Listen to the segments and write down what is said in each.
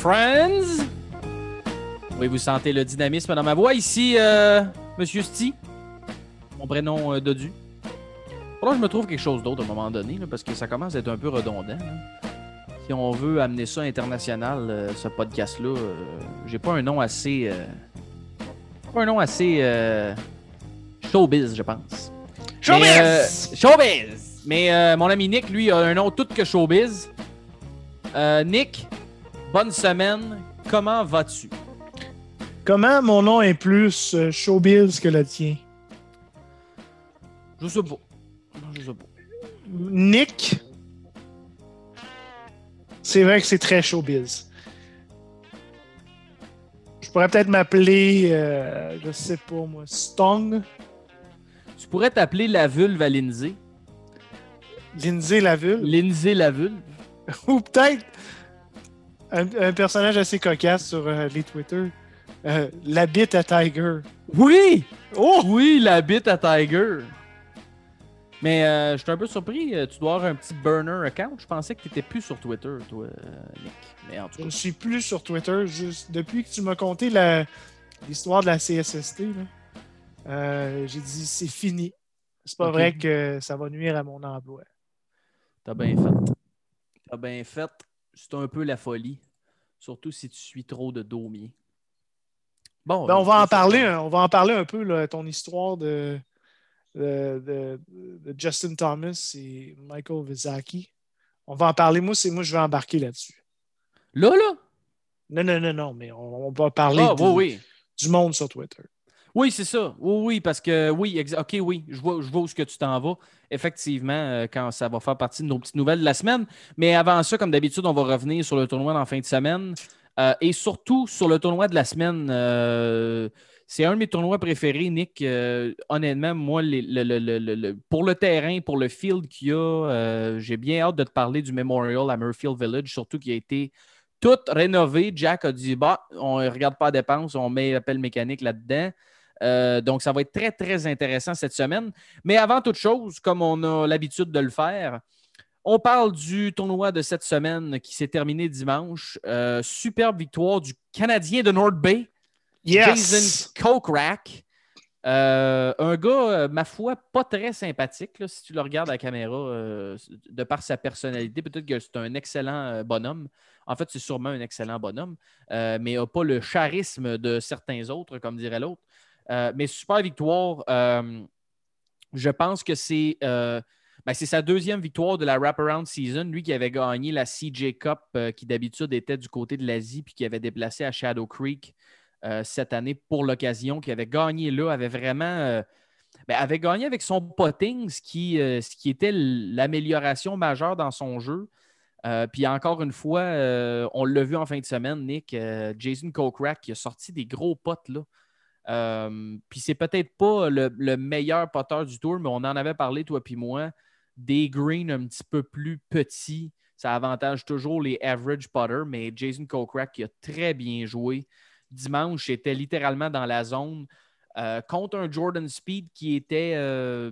Friends! Oui, vous sentez le dynamisme dans ma voix. Ici, euh, Monsieur Sti, mon prénom euh, Dodu. Faudra que je me trouve quelque chose d'autre à un moment donné, là, parce que ça commence à être un peu redondant. là. Si on veut amener ça international, euh, ce podcast-là, euh, j'ai pas un nom assez. euh, pas un nom assez. euh, showbiz, je pense. Showbiz! Mais, euh, showbiz! Mais euh, mon ami Nick, lui, a un nom tout que showbiz. Euh, Nick, bonne semaine. Comment vas-tu? Comment mon nom est plus euh, showbiz que le tien? Je sais pas. Je sais pas. Nick, c'est vrai que c'est très showbiz. Je pourrais peut-être m'appeler, euh, je sais pas moi, Stong, Tu pourrais t'appeler la vulve à Lindsay. Lindsay Laville, Lindsay la vulve. ou peut-être un, un personnage assez cocasse sur euh, les Twitter, euh, la bite à Tiger. Oui! Oh! Oui, la bite à Tiger. Mais euh, je suis un peu surpris. euh, Tu dois avoir un petit burner account. Je pensais que tu étais plus sur Twitter, toi, Nick. Mais en tout Je cas. ne suis plus sur Twitter. Juste depuis que tu m'as conté l'histoire de la CSST, j'ai dit c'est fini. C'est pas vrai que ça va nuire à mon emploi. T'as bien fait. T'as bien fait. C'est un peu la folie. Surtout si tu suis trop de daumiers. Bon, Ben, on euh, va en c'est ça. parler. hein, on va en parler un peu là, ton histoire de, de, de- de Justin Thomas et Michael Vizaki. On va en parler. Moi, c'est moi, je vais embarquer là-dessus. Là, là? Non, non, non, non, mais on, on va parler Ah, du, oui, oui. du monde sur Twitter. Oui, c'est ça. Oui, oui, parce que oui, OK, oui, je vois, je vois où ce que tu t'en vas. Effectivement, euh, quand ça va faire partie de nos petites nouvelles de la semaine. Mais avant ça, comme d'habitude, on va revenir sur le tournoi en fin de semaine. Euh, et surtout sur le tournoi de la semaine. euh, c'est un de mes tournois préférés, Nick. Honnêtement, moi, le- le- le- pour le terrain, pour le field qu'il y a, j'ai bien hâte de te parler du Memorial à Murfield Village, surtout qui a été tout rénové. Jack a dit bah, on ne regarde pas la dépense, on met l'appel mécanique là-dedans. Euh, donc, ça va être très, très intéressant cette semaine. Mais avant toute chose, comme on a l'habitude de le faire, on parle du tournoi de cette semaine qui s'est terminé dimanche. Euh, superbe victoire du Canadien de North Bay, Yes! Jason Kokrak. Euh, un gars, ma foi, pas très sympathique, là, si tu le regardes à la caméra, euh, de par sa personnalité. Peut-être que c'est un excellent bonhomme. En fait, c'est sûrement un excellent bonhomme, euh, mais n'a pas le charisme de certains autres, comme dirait l'autre. Euh, mais super victoire. Euh, je pense que c'est euh, ben, c'est sa deuxième victoire de la Wraparound Season. Lui qui avait gagné la CJ Cup, qui d'habitude était du côté de l'Asie, puis qui avait déplacé à Shadow Creek cette année pour l'occasion, qui avait gagné là, avait vraiment. ben, avait gagné avec son potting, ce qui, ce qui était l'amélioration majeure dans son jeu. Puis encore une fois, on l'a vu en fin de semaine, Nick, Jason Kokrak qui a sorti des gros potes là. Euh, puis c'est peut-être pas le, le meilleur poteur du tour, mais on en avait parlé, toi puis moi, des greens un petit peu plus petits. Ça avantage toujours les average putters, mais Jason Kokrak qui a très bien joué. Dimanche, était littéralement dans la zone euh, contre un Jordan Speed qui était, euh,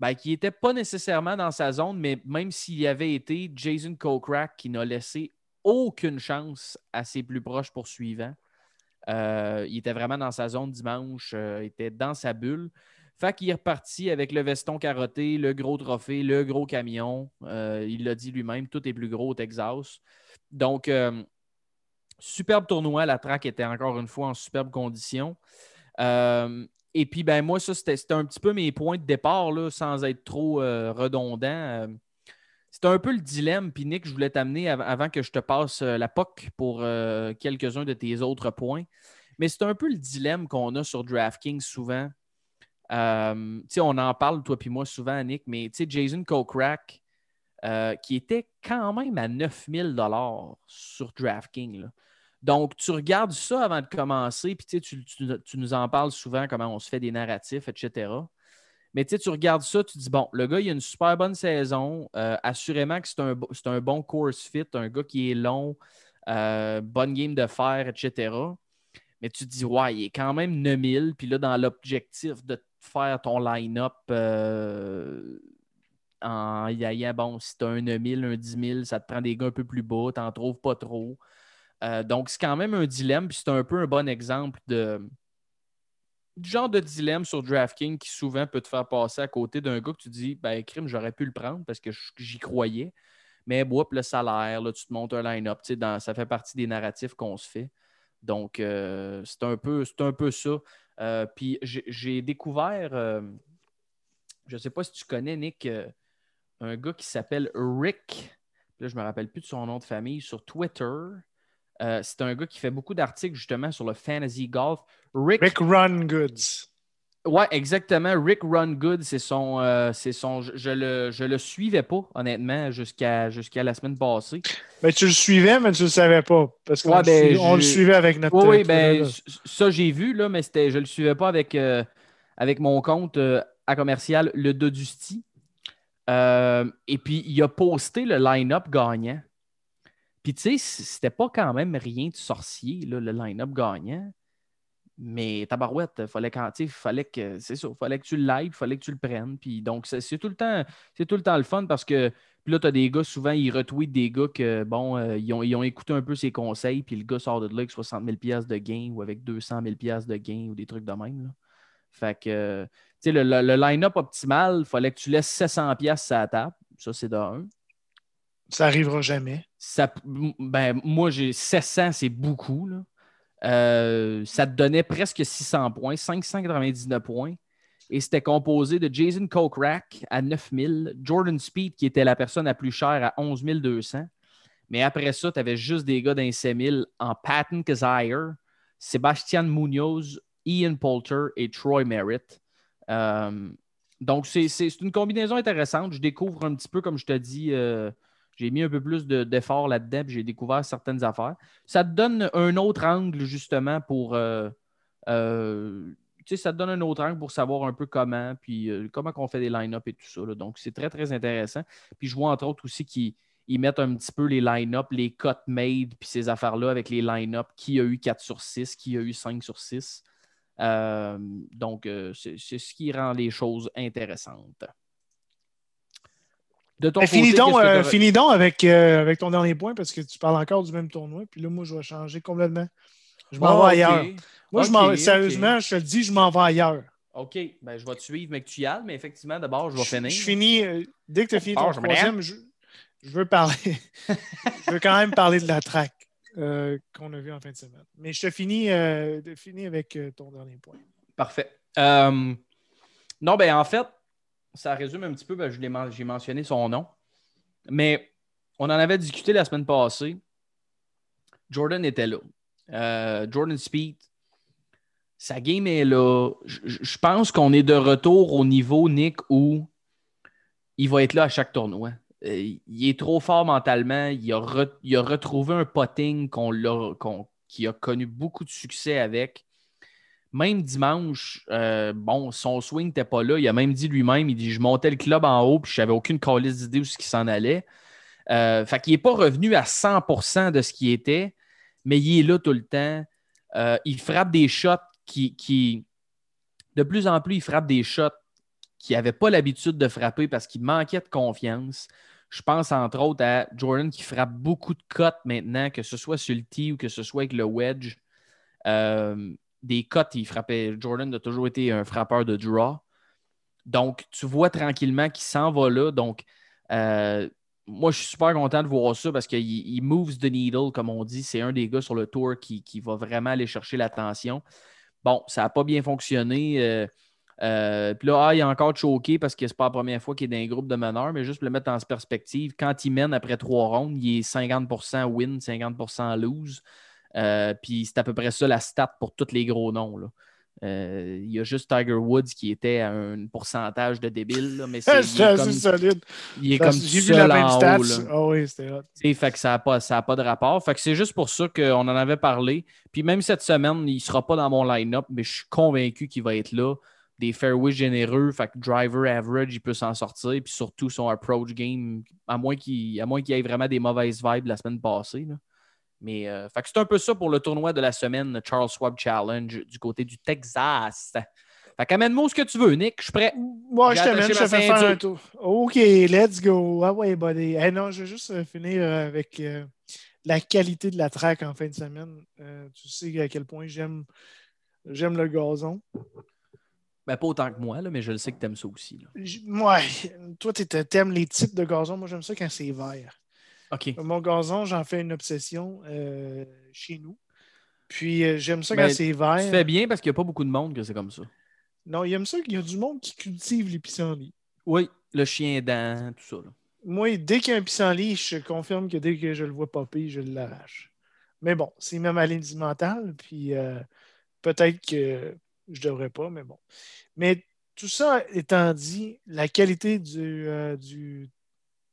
ben, qui était pas nécessairement dans sa zone, mais même s'il y avait été, Jason Kokrak qui n'a laissé aucune chance à ses plus proches poursuivants. Euh, il était vraiment dans sa zone dimanche, euh, il était dans sa bulle. Fait qu'il est reparti avec le veston carotté, le gros trophée, le gros camion. Euh, il l'a dit lui-même, tout est plus gros au Texas. Donc, superbe tournoi. La track était encore une fois en superbe condition. Et puis, ben moi, ça, c'était un petit peu mes points de départ, sans être trop redondant. C'était un peu le dilemme. Puis, Nick, je voulais t'amener av- avant que je te passe euh, la POC pour euh, quelques-uns de tes autres points. Mais c'est un peu le dilemme qu'on a sur DraftKings souvent. Euh, on en parle, toi puis moi, souvent, Nick, mais Jason Kokrak, euh, qui était quand même à 9000 sur DraftKings. Donc, tu regardes ça avant de commencer, puis tu- tu nous en parles souvent, comment on se fait des narratifs, etc. Mais tu regardes ça, tu dis, bon, le gars, il a une super bonne saison. euh, assurément que c'est un, un bon course fit, un gars qui est long, euh, bonne game de fer, etc. Mais tu te dis, ouais, il est quand même 9000. Puis là, dans l'objectif de faire ton line-up, euh, en y bon, si tu as un 9000, un 10 000, ça te prend des gars un peu plus bas, tu n'en trouves pas trop. Donc, c'est quand même un dilemme, puis c'est un peu un bon exemple de, genre de dilemme sur DraftKings qui souvent peut te faire passer à côté d'un gars que tu dis, ben, crime, j'aurais pu le prendre parce que j'y croyais. Mais bois, le salaire, là, tu te montes un line-up, ça fait partie des narratifs qu'on se fait. Donc, euh, c'est un, peu, un peu ça. Euh, puis, j'ai découvert, euh, je ne sais pas si tu connais, Nick, un gars qui s'appelle Rick. Là, je ne me rappelle plus de son nom de famille sur Twitter. C'est un gars qui fait beaucoup d'articles justement sur le fantasy golf. Rick, Run Goods. Ouais, exactement. Rick Run Good, c'est son. Euh, c'est son je, le, je le suivais pas, honnêtement, jusqu'à jusqu'à la semaine passée. Mais tu le suivais, mais tu le savais pas. Parce qu'on ben, le, le, suivait avec notre. Oui, oui ben, ça, j'ai vu, là, mais je le suivais pas avec, euh, avec mon compte euh, à commercial, le Dodusti. et puis, il a posté le line-up gagnant. Puis, tu sais, c'était pas quand même rien de sorcier, le line-up gagnant. Mais tabarouette, fallait quand, fallait que, c'est ça, fallait que tu le il fallait que tu le prennes. Puis donc, c'est tout le temps, c'est tout le temps le fun parce que puis là, tu as des gars, souvent, ils retweetent des gars que, bon, euh, ils, ont, ils, ont, écouté un peu ses conseils, puis le gars sort de là avec 60 000 de gain ou avec 200 000 de gain ou des trucs de même. Là. Fait que, tu sais, le, le, line-up optimal, il fallait que tu laisses 700 pièces à la table. Ça, c'est de un. Ça arrivera jamais. Ça, ben, moi, j'ai 700, c'est beaucoup. Là. Euh, ça te donnait presque 600 points, 599 points. Et c'était composé de Jason Kokrak à 9000, Jordan Speed qui était la personne la plus chère à 11 200. Mais après ça, tu avais juste des gars d'un 7000 en Patton Kazire, Sébastien Munoz, Ian Poulter et Troy Merritt. Euh, donc, c'est une combinaison intéressante. Je découvre un petit peu, comme je te dis, euh, j'ai mis un peu plus d'efforts là-dedans, j'ai découvert certaines affaires. Ça te donne un autre angle, justement, pour. Euh, euh, ça donne un autre angle pour savoir un peu comment, puis euh, comment on fait des line-up et tout ça. Donc, c'est très, très intéressant. Puis, je vois entre autres aussi qu'ils mettent un petit peu les line-up, les cut made, puis ces affaires-là avec les line-up, qui a eu 4 sur 6, qui a eu 5 sur 6. donc, c'est ce qui rend les choses intéressantes. De ton finis, donc, euh, donc avec, euh, avec ton dernier point parce que tu parles encore du même tournoi. Puis là, moi, je vais changer complètement. Je m'en vais ailleurs. Moi, je sérieusement, je te le dis, je m'en vais ailleurs. OK. Ben, je vais te suivre, mais que tu y ailles. Mais effectivement, d'abord, je vais finir. Je, finis. Euh, dès que tu as fini ton troisième, je, je, veux parler. je veux quand même parler de la track qu'on a vue en fin de semaine. Mais je te finis, finis avec ton dernier point. Parfait. non, ben en fait, ça résume un petit peu, ben, j'ai mentionné son nom. Mais on en avait discuté la semaine passée. Jordan était là. Euh, Jordan Speed, sa game est là. Je, pense qu'on est de retour au niveau, Nick, où il va être là à chaque tournoi. Euh, il est trop fort mentalement. Il a, retrouvé un potting qu'on qui a connu beaucoup de succès avec. Même dimanche, euh, bon, son swing n'était pas là. Il a même dit lui-même, il dit Je montais le club en haut, puis je n'avais aucune calice d'idée où ce qui s'en allait. Euh, fait qu'il n'est pas revenu à 100% de ce qui était, mais il est là tout le temps. Euh, il frappe des shots qui, De plus en plus, il frappe des shots qu'il n'avait pas l'habitude de frapper parce qu'il manquait de confiance. Je pense entre autres à Jordan qui frappe beaucoup de cotes maintenant, que ce soit sur le tee ou que ce soit avec le wedge. Euh, des cotes, il frappait. Jordan a toujours été un frappeur de draw. Donc, tu vois tranquillement qu'il s'en va là. Donc, euh, moi, je suis super content de voir ça parce qu'il moves the needle, comme on dit. C'est un des gars sur le tour qui, va vraiment aller chercher l'attention. Bon, ça n'a pas bien fonctionné. Euh, euh, puis là, ah, il est encore choqué parce que c'est pas la première fois qu'il est dans un groupe de meneurs, mais juste pour le mettre en perspective, quand il mène après trois rondes, il est 50% win, 50% lose. Euh, puis c'est à peu près ça la stat pour tous les gros noms. Euh, il y a juste Tiger Woods qui était à un pourcentage de débile, mais c'est comme, solide. Il est comme J'ai vu la même stat. Ah oui, c'était Fait que ça n'a pas, pas de rapport. Fait que c'est juste pour ça qu'on en avait parlé. Puis même cette semaine, il ne sera pas dans mon line-up, mais je suis convaincu qu'il va être là. Des fairways généreux, fait que driver average, il peut s'en sortir. Puis surtout son approach game, à moins qu'il qu ait vraiment des mauvaises vibes la semaine passée. Là. Mais euh, c'est un peu ça pour le tournoi de la semaine Charles Schwab Challenge du côté du Texas. Fait qu'amène-moi ce que tu veux, Nick. Je suis prêt. Moi, je t'amène, je te fais faire un tour. OK, let's go. Ah ouais, buddy. Hey, non, je vais juste euh, finir euh, avec euh, la qualité de la track en fin de semaine. tu sais à quel point j'aime j'aime le gazon. Ben, pas autant que moi, là, mais je le sais que tu aimes ça aussi. Là. toi, tu aimes les types de gazon. Moi, j'aime ça quand c'est vert. OK. Mon gazon, j'en fais une obsession chez nous. Puis j'aime ça quand c'est vert. Tu fais bien parce qu'il n'y a pas beaucoup de monde que c'est comme ça. Non, il aime ça qu'il y a du monde qui cultive les pissenlits. Oui, le chien dent, tout ça. Moi, dès qu'il y a un pissenlit, je confirme que dès que je le vois popper, je l'arrache. Mais bon, c'est ma maladie mentale, puis euh, peut-être que je devrais pas, mais bon. Mais tout ça étant dit, la qualité du, euh, du,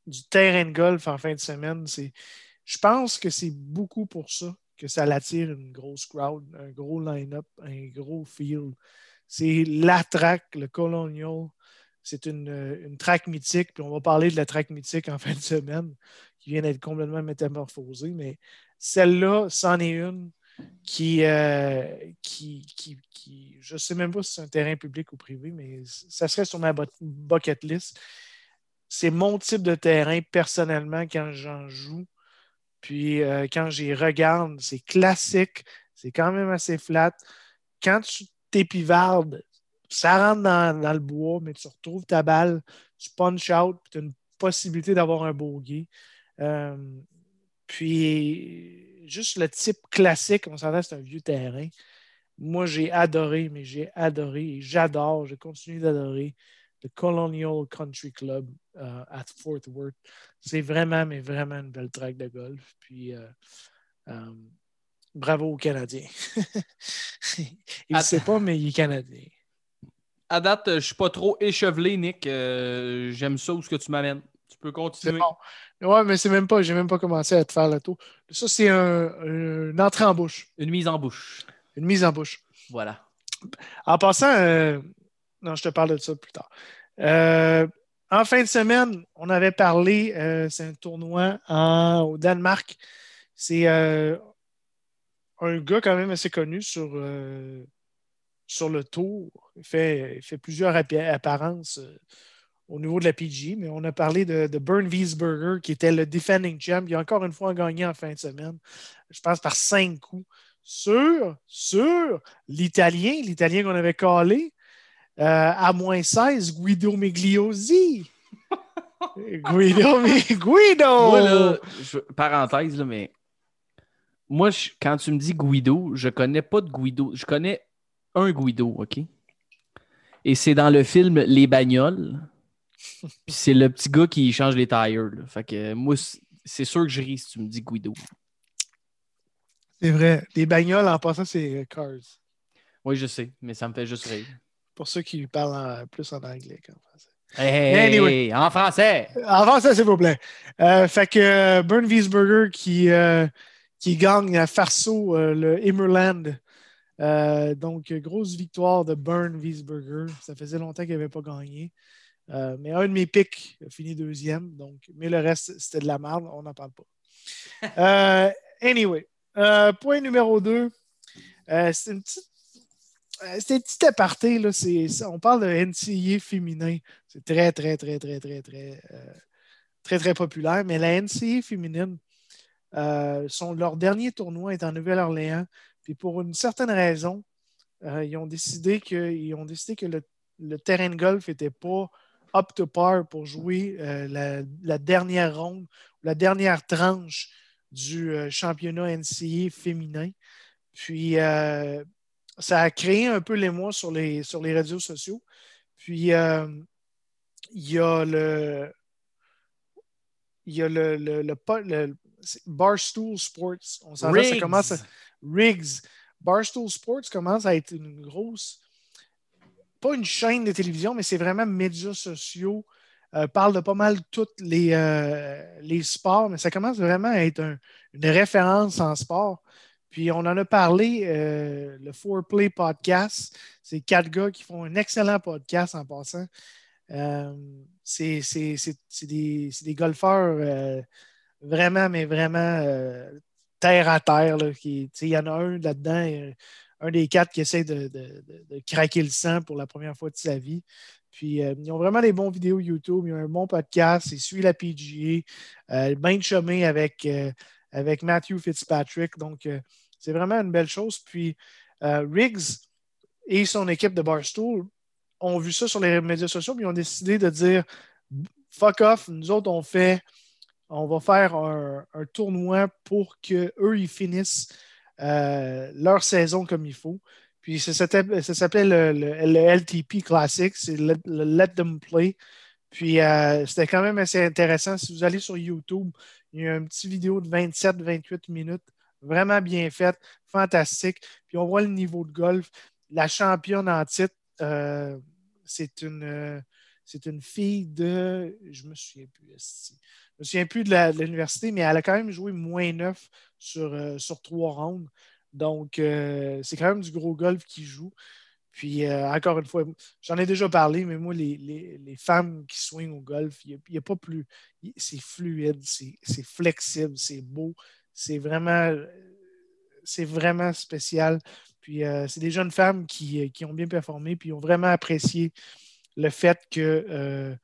du, terrain de golf en fin de semaine. Je pense que c'est beaucoup pour ça que ça l'attire une grosse crowd, un gros line-up, un gros field. C'est la track, le Colonial. C'est une, une track mythique. Puis on va parler de la track mythique en fin de semaine, qui vient d'être complètement métamorphosée. Mais celle-là, c'en est une qui, euh, qui, qui, je ne sais même pas si c'est un terrain public ou privé, mais ça serait sur ma bucket list. C'est mon type de terrain personnellement quand j'en joue. Puis euh, quand j'y regarde, c'est classique, c'est quand même assez flat. Quand tu t'épivardes, ça rentre dans, le bois, mais tu retrouves ta balle, tu punch out, puis tu as une possibilité d'avoir un bogey. Euh, puis, juste le type classique, on s'entend, c'est un vieux terrain. Moi, j'ai adoré, mais j'ai adoré et j'adore, je continue d'adorer le Colonial Country Club euh, at Fort Worth. C'est vraiment, mais vraiment une belle track de golf. Puis, euh, bravo aux Canadiens. il ne sait pas, mais il est Canadien. À date, je ne suis pas trop échevelé, Nick. Euh, j'aime ça où ce que tu m'amènes. Tu peux continuer. Bon. Ouais, mais c'est même pas, j'ai même pas commencé à te faire le tour. Ça, c'est un, une entrée en bouche. Une mise en bouche. Une mise en bouche. Voilà. En passant, euh, non, je te parle de ça plus tard. Euh, en fin de semaine, on avait parlé, c'est un tournoi au Danemark. C'est un gars quand même assez connu sur, euh, le tour. Il fait, plusieurs apparences euh, au niveau de la PG, mais on a parlé de, de Wiesberger, qui était le defending champ. Il a encore une fois gagné en fin de semaine, je pense par cinq coups, sur, sur l'Italien, l'Italien qu'on avait euh, à moins 16, Guido Migliosi. Guido, Guido! parenthèse, là, mais moi, quand tu me dis Guido, je connais pas de Guido. Je connais un Guido, OK? Et c'est dans le film Les Bagnoles. Puis c'est le petit gars qui change les tires. Fait que moi, c'est sûr que je ris si tu me dis Guido. C'est vrai. Les bagnoles, en passant, c'est Cars. Oui, je sais, mais ça me fait juste rire. Pour ceux qui parlent plus en anglais qu'en français. Hey, en français! En français, s'il vous plaît. Euh, fait que euh, Burn Wiesberger qui, euh, qui gagne à Farso euh, le Immerland. Donc, grosse victoire de Burn Wiesberger. Ça faisait longtemps qu'il n'avait pas gagné. Mais un de mes pics a fini deuxième. Donc, mais le reste, c'était de la merde. On n'en parle pas. anyway, point numéro deux. c'est une petite c'est un petit aparté. Là, on parle de NCA féminin. C'est très, très, très, très, très, très, très, très populaire. Mais la NCA féminine, euh, leur dernier tournoi est en Nouvelle-Orléans. Puis pour une certaine raison, euh, ils ont décidé que, ont décidé que le, terrain de golf n'était pas up to par pour jouer euh, la, dernière ronde, la dernière tranche du championnat NCA féminin. Puis ça a créé un peu l'émoi sur les, sur les réseaux sociaux. Puis il y a le. Il y a le, le, le Barstool Sports. On s'en ça commence à... Riggs. Barstool Sports commence à être une grosse, pas une chaîne de télévision, mais c'est vraiment médias sociaux. Euh, parle de pas mal tous les, euh, les sports, mais ça commence vraiment à être une référence en sport. Puis on en a parlé, euh, le Four Play Podcast. C'est quatre gars qui font un excellent podcast en passant. c'est des, des, golfeurs vraiment, mais vraiment euh, terre à terre. Il y en a un là-dedans, un des quatre qui essaie de, craquer le sang pour la première fois de sa vie. Puis, ils ont vraiment des bons vidéos YouTube. Ils ont un bon podcast. Ils suivent la PGA. Euh, bien de chemin avec, avec Matthew Fitzpatrick. Donc, c'est vraiment une belle chose. Puis, Riggs et son équipe de Barstool ont vu ça sur les médias sociaux, puis ont décidé de dire fuck off, nous autres, on fait, on va faire un, tournoi pour qu'eux, ils finissent euh, leur saison comme il faut. Puis ça, s'appelait le, LTP Classic, c'est le, Let Them Play. Puis euh, c'était quand même assez intéressant. Si vous allez sur YouTube, il y a une petite vidéo de 27-28 minutes, vraiment bien faite, fantastique. Puis on voit le niveau de golf. La championne en titre, euh, c'est une, c'est une fille de. Je me souviens plus. Je me souviens plus de l'université, mais elle a quand même joué moins neuf sur, euh, sur trois rounds. Donc, euh, c'est quand même du gros golf qui joue. Puis, euh, encore une fois, j'en ai déjà parlé, mais moi, les, femmes qui swingent au golf, il n'y a, pas plus. C'est fluide, c'est flexible, c'est beau. C'est vraiment, c'est vraiment spécial. Puis, c'est des jeunes femmes qui, qui, ont bien performé, puis ont vraiment apprécié le fait que euh,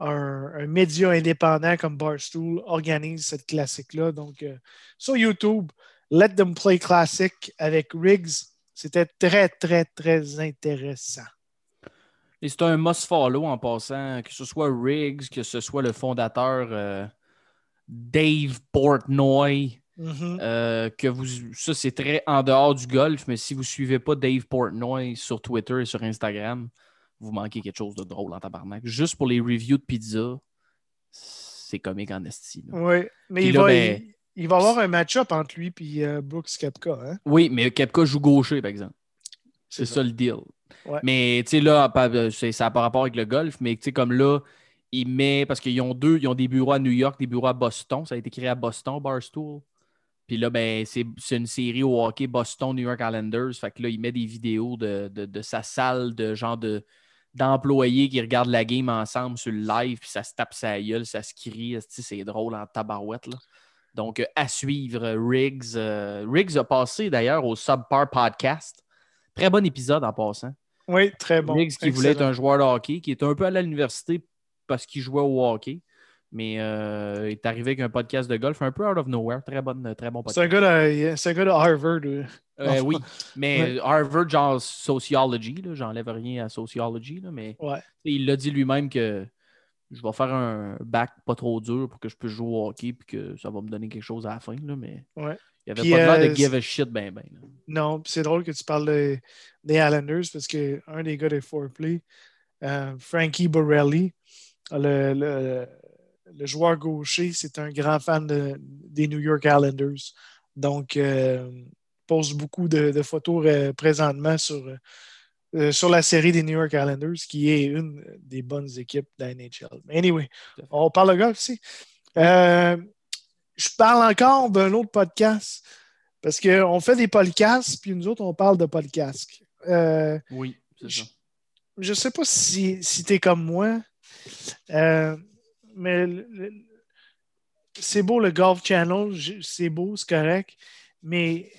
un, média indépendant comme Barstool organise cette classique-là. Donc, euh, sur YouTube, Let Them Play Classic avec Riggs, c'était très, très, très intéressant. Et c'est un must-follow en passant, que ce soit Riggs, que ce soit le fondateur euh, Dave Portnoy. Mm-hmm. que vous, ça, c'est très en dehors du golf, mais si vous ne suivez pas Dave Portnoy sur Twitter et sur Instagram, vous manquez quelque chose de drôle en tabarnak. Juste pour les reviews de pizza, c'est comique en esti. Oui, mais il, va, ben, il, va avoir un match-up entre lui et euh, Brooks Kepka. Hein? Oui, mais Kepka joue gaucher, par exemple. C'est ça. le deal. Mais tu sais, là, euh, ça n'a pas rapport avec le golf, mais tu sais, comme là, il met. Parce qu'ils ont deux, ils ont des bureaux à New York, des bureaux à Boston. Ça a été créé à Boston, Barstool. Puis là, ben, c'est une série au hockey Boston, New York Islanders. Fait que là, il met des vidéos de, de sa salle de genre de d'employés qui regardent la game ensemble sur le live, puis ça se tape sa gueule, ça se crie. C'est drôle en tabarouette. Là. Donc, euh, à suivre, Riggs. Euh, Riggs a passé d'ailleurs au Subpar Podcast. Très bon épisode en passant. Oui, très bon. Riggs qui voulait être un joueur de hockey, qui est un peu à l'université parce qu'il jouait au hockey. Mais euh, il est arrivé avec un podcast de golf un peu out of nowhere. Très, bonne, très bon podcast. C'est un, gars de Harvard. Euh, oui, mais Harvard, genre sociology, j'enlève rien à sociology, mais il l'a dit lui-même que je vais faire un bac pas trop dur pour que je puisse jouer au hockey et que ça va me donner quelque chose à la fin. Là, mais ouais. il avait pas l'air de euh, give a shit ben ben. Non, c'est drôle que tu parles des Islanders parce qu'un des gars des Foreplay, euh, Frankie Borelli, le, le, le, joueur gaucher, c'est un grand fan des New York Islanders. Donc, euh, pose beaucoup de, photos euh, présentement sur, euh, sur la série des New York Islanders, qui est une des bonnes équipes de la NHL. Anyway, on parle de golf ici. je parle encore d'un autre podcast parce qu'on fait des podcasts, puis nous autres, on parle de podcasts. oui, c'est ça. Je ne sais pas si, si tu es comme moi, mais c'est beau le Golf Channel, c'est beau, c'est correct, mais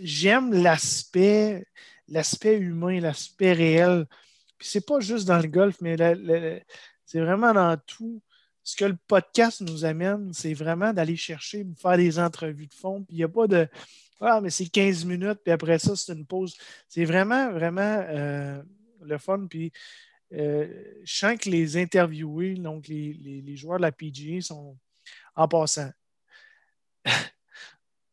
j'aime l'aspect, l'aspect humain, l'aspect réel. Puis c'est pas juste dans le golf, mais c'est vraiment dans tout. Ce que le podcast nous amène, c'est vraiment d'aller chercher, faire des entrevues de fond. Puis il n'y a pas de Ah, mais c'est 15 minutes, puis après ça, c'est une pause. C'est vraiment, vraiment euh, le fun. Puis euh, je sens que les interviewés, donc les, les joueurs de la PGA, sont en passant.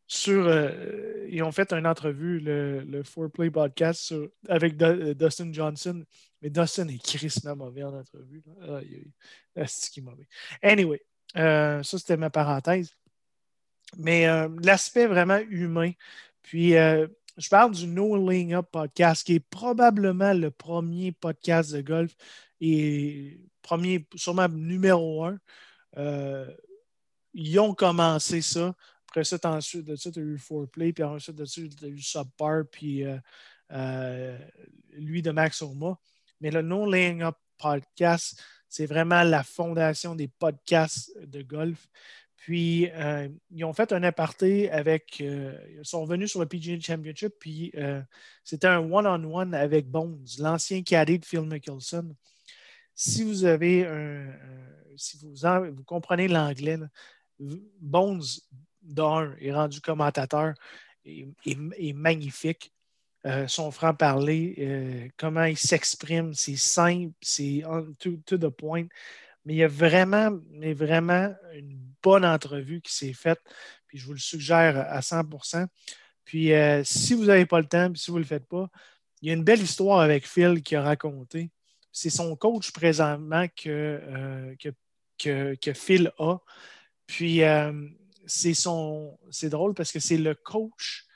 sur. Euh, ils ont fait une entrevue, le, le Foreplay podcast, avec euh, Dustin Johnson. Mais Dustin est crissement mauvais en entrevue. C'est qui mauvais. Anyway, ça, c'était ma parenthèse. Mais l'aspect vraiment humain. Puis, je parle du No Laying Up podcast, qui est probablement le premier podcast de golf et premier, sûrement numéro un. ils ont commencé ça après ça, ensuite de ça, tu as eu Foreplay, puis ensuite de ça, tu as eu Subpar, puis euh, euh, lui de Max Oma. Mais le No Laying Up Podcast, c'est vraiment la fondation des podcasts de golf. Puis, euh, ils ont fait un aparté avec. Euh, ils sont revenus sur le PGA Championship, puis euh, c'était un one-on-one avec Bones, l'ancien cadet de Phil Mickelson. Si vous avez un. si vous, vous comprenez l'anglais, Bones, d'un, est rendu commentateur, est, magnifique. son franc-parler, comment il s'exprime, c'est simple, c'est to, to the point. Mais il y a vraiment, mais vraiment une bonne entrevue qui s'est faite. Puis je vous le suggère à 100% Puis euh, si vous n'avez pas le temps, puis si vous ne le faites pas, il y a une belle histoire avec Phil qui a raconté. C'est son coach présentement que, euh, que, Phil a. Puis euh, c'est son. C'est drôle parce que c'est le coach,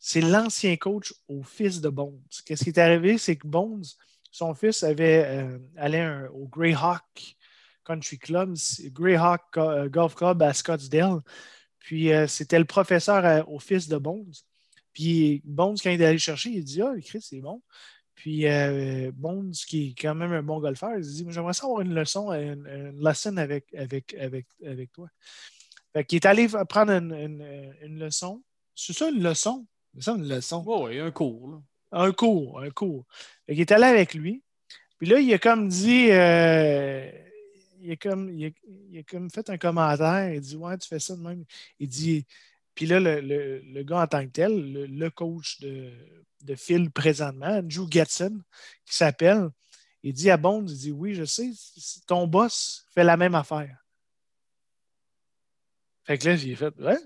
c'est l'ancien coach au fils de Bones. Qu'est-ce qui est arrivé? C'est que Bones, son fils avait allé au Greyhawk Country Club, Greyhawk euh, Golf Club à Scottsdale. Puis euh, c'était le professeur au fils de Bones. Puis Bones, quand il est allé chercher, il dit Ah, Chris, c'est bon. Puis Bones, qui est quand même un bon golfeur, il dit J'aimerais savoir une leçon, une, une avec, avec, avec, avec toi. Fait qu'il est allé prendre une, leçon. C'est ça une leçon? C'est ça une leçon? Oui, un cours. Un cours, un cours. il est allé avec lui. Puis là, il a comme dit, euh, il, a comme, il, a, comme fait un commentaire. Il dit Ouais, tu fais ça de même. Il dit, puis là, le, gars en tant que tel, le, coach de, de, Phil présentement, Andrew Getson, qui s'appelle, il dit à Bond, il dit Oui, je sais, ton boss fait la même affaire. Fait que là, j'ai fait Ouais.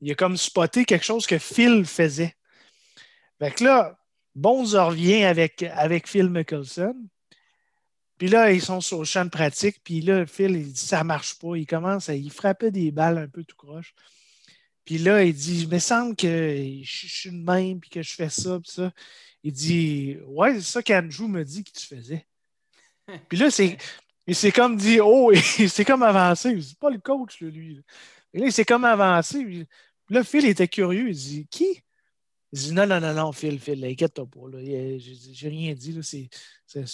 Il a comme spoté quelque chose que Phil faisait. Fait que là, Bonze revient avec, avec Phil Mickelson. Puis là, ils sont sur le champ de pratique. Puis là, Phil, il dit ça marche pas. Il commence à y frapper des balles un peu tout croche. Puis là, il dit Il me semble que je, suis le même, puis que je fais ça, puis ça. Il dit Ouais, c'est ça qu'Andrew me dit que tu faisais. puis là, c'est. Il s'est comme dit Oh, il s'est comme avancé. C'est pas le coach, lui. Et là, il s'est comme avancé. Puis là, Phil était curieux. Il dit Qui? Il dit non, non, non, non, Phil, Phil, inquiète-toi pas. J'ai rien dit. C'est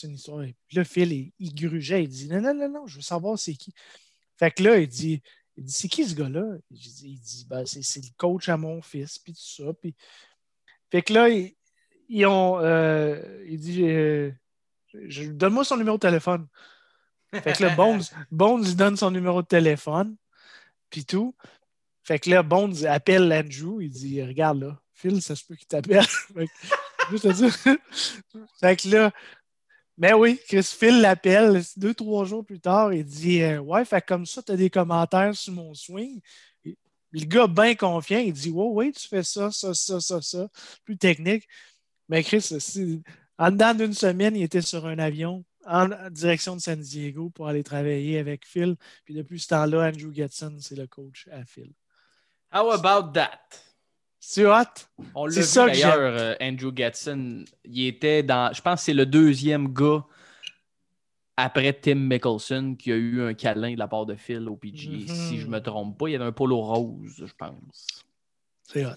une histoire. Puis là, Phil, il, grugeait. Il dit non, non, non, non, je veux savoir c'est qui. Fait que là, il dit, il dit c'est qui ce gars-là? Il dit, ben, c'est le coach à mon fils, puis tout ça. Puis... Fait que là, ils, ont. Euh, il dit euh, donne-moi son numéro de téléphone. Fait que là, Bones, Bones il donne son numéro de téléphone, puis tout. Fait que là, Bones appelle Andrew, il dit Regarde là, Phil, ça se peut qu'il t'appelle. Juste à dire. fait que là, mais oui, Chris Phil l'appelle deux, trois jours plus tard. Il dit euh, Ouais, fait comme ça, tu as des commentaires sur mon swing. le gars, bien confiant, il dit Ouais, oui, tu fais ça, ça, ça, ça, ça. Plus technique. Mais Chris, en dedans d'une semaine, il était sur un avion en direction de San Diego pour aller travailler avec Phil. Puis depuis ce temps-là, Andrew Getson, c'est le coach à Phil. How about that? C'est hot. On l'a vu d'ailleurs, euh, Andrew Gatson. Il était dans. Je pense que c'est le deuxième gars après Tim Mickelson qui a eu un câlin de la part de Phil au PG. Si je ne me trompe pas, il y avait un polo rose, je pense. C'est hot.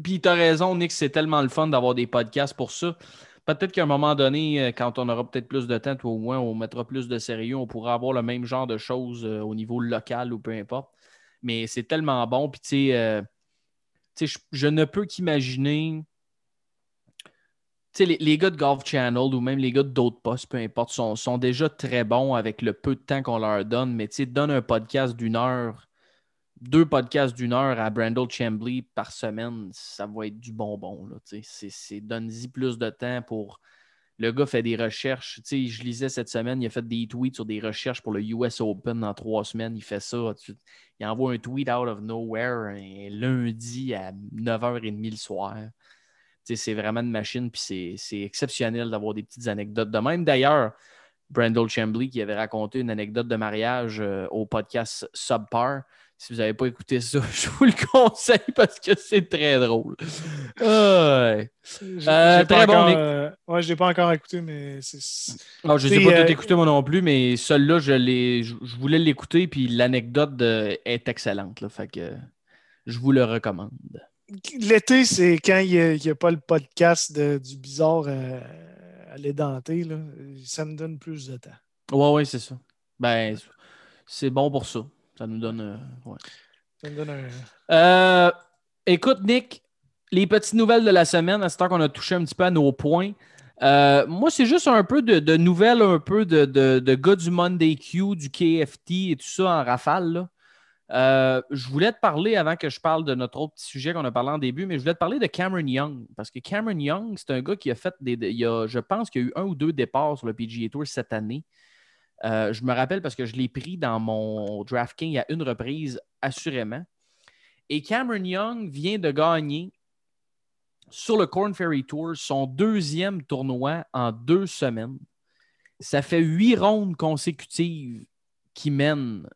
Puis tu as raison, Nick, c'est tellement le fun d'avoir des podcasts pour ça. Peut-être qu'à un moment donné, euh, quand on aura peut-être plus de temps, toi au moins, on mettra plus de sérieux, on pourra avoir le même genre de choses euh, au niveau local ou peu importe. Mais c'est tellement bon. Puis tu sais je, ne peux qu'imaginer. Les, les, gars de Golf Channel ou même les gars d'autres postes, peu importe, sont, sont, déjà très bons avec le peu de temps qu'on leur donne. Mais donne un podcast d'une heure, deux podcasts d'une heure à Brandel Chambly par semaine, ça va être du bonbon. Donne-y plus de temps pour le gars fait des recherches. Tu sais, je lisais cette semaine, il a fait des tweets sur des recherches pour le US Open dans trois semaines. Il fait ça. il envoie un tweet out of nowhere un lundi à 9h30 le soir. Tu sais, c'est vraiment une machine, puis c'est exceptionnel d'avoir des petites anecdotes de même. D'ailleurs, Brandel Chambly qui avait raconté une anecdote de mariage euh, au podcast Subpar. Si vous n'avez pas écouté ça, je vous le conseille parce que c'est très drôle. Euh, très bon, euh, ouais, je l'ai pas encore écouté, mais c'est. Ah, je ne l'ai pas tout écouté moi non plus, mais celui-là, je, je, voulais l'écouter, puis l'anecdote est excellente. Là, fait que je vous le recommande. L'été, c'est quand il n'y a, pas le podcast du bizarre à l'édenté. Ça me donne plus de temps. Ouais, ouais, c'est ça. Ben, c'est bon pour ça. Ça nous donne. euh, ouais. Ça me donne un. Euh, écoute, Nick, les petites nouvelles de la semaine, à ce temps qu'on a touché un petit peu à nos points. Euh, moi, c'est juste un peu de, de nouvelles, un peu de, de, de gars du Monday Q, du KFT et tout ça en rafale. là. Euh, je voulais te parler avant que je parle de notre autre petit sujet qu'on a parlé en début, mais je voulais te parler de Cameron Young. Parce que Cameron Young, c'est un gars qui a fait des. il y a- je pense qu'il y a eu un ou deux départs sur le PGA Tour cette année. Euh, je me rappelle parce que je l'ai pris dans mon DraftKings à une reprise, assurément. Et Cameron Young vient de gagner sur le Corn Ferry Tour son deuxième tournoi en deux semaines. Ça fait huit rondes consécutives qui mènent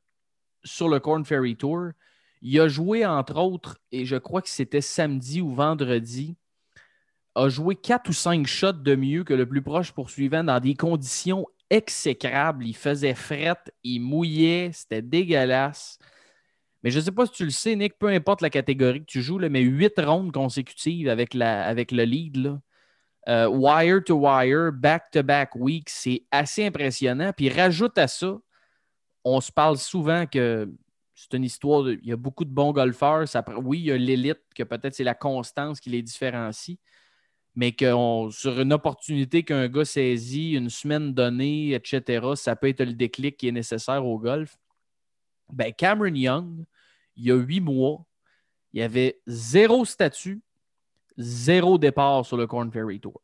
sur le Corn Ferry Tour. Il a joué, entre autres, et je crois que c'était samedi ou vendredi, a joué quatre ou cinq shots de mieux que le plus proche poursuivant dans des conditions exécrables. Il faisait fret, il mouillait, c'était dégueulasse. Mais je ne sais pas si tu le sais, Nick, peu importe la catégorie que tu joues, mais huit rondes consécutives avec, le lead, euh, wire to wire, back to back week, c'est assez impressionnant. Puis rajoute à ça, on se parle souvent que c'est une histoire, il y a beaucoup de bons golfeurs. Oui, il y a l'élite, que peut-être c'est la constance qui les différencie, mais sur une opportunité qu'un gars saisit, une semaine donnée, etc., ça peut être le déclic qui est nécessaire au golf. Ben, Cameron Young, il y a huit mois, il y avait zéro statut, zéro départ sur le Corn Ferry Tour.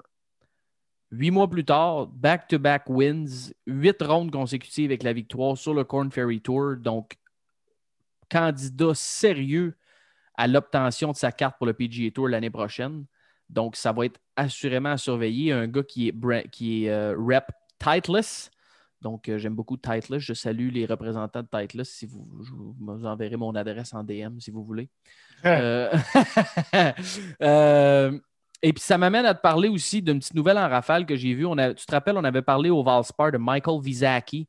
Huit mois plus tard, back-to-back wins, huit rondes consécutives avec la victoire sur le Corn Ferry Tour. Donc, candidat sérieux à l'obtention de sa carte pour le PGA Tour l'année prochaine. Donc, ça va être assurément à surveiller. Un gars qui est, qui est euh, rep Titleist. Donc, euh, j'aime beaucoup Titleist. Je salue les représentants de Titleist. Si vous, je vous enverrai mon adresse en DM si vous voulez. Euh, et puis, ça m'amène à te parler aussi d'une petite nouvelle en rafale que j'ai vue. On a- tu te rappelles, on avait parlé au Valspar de Michael Vizaki.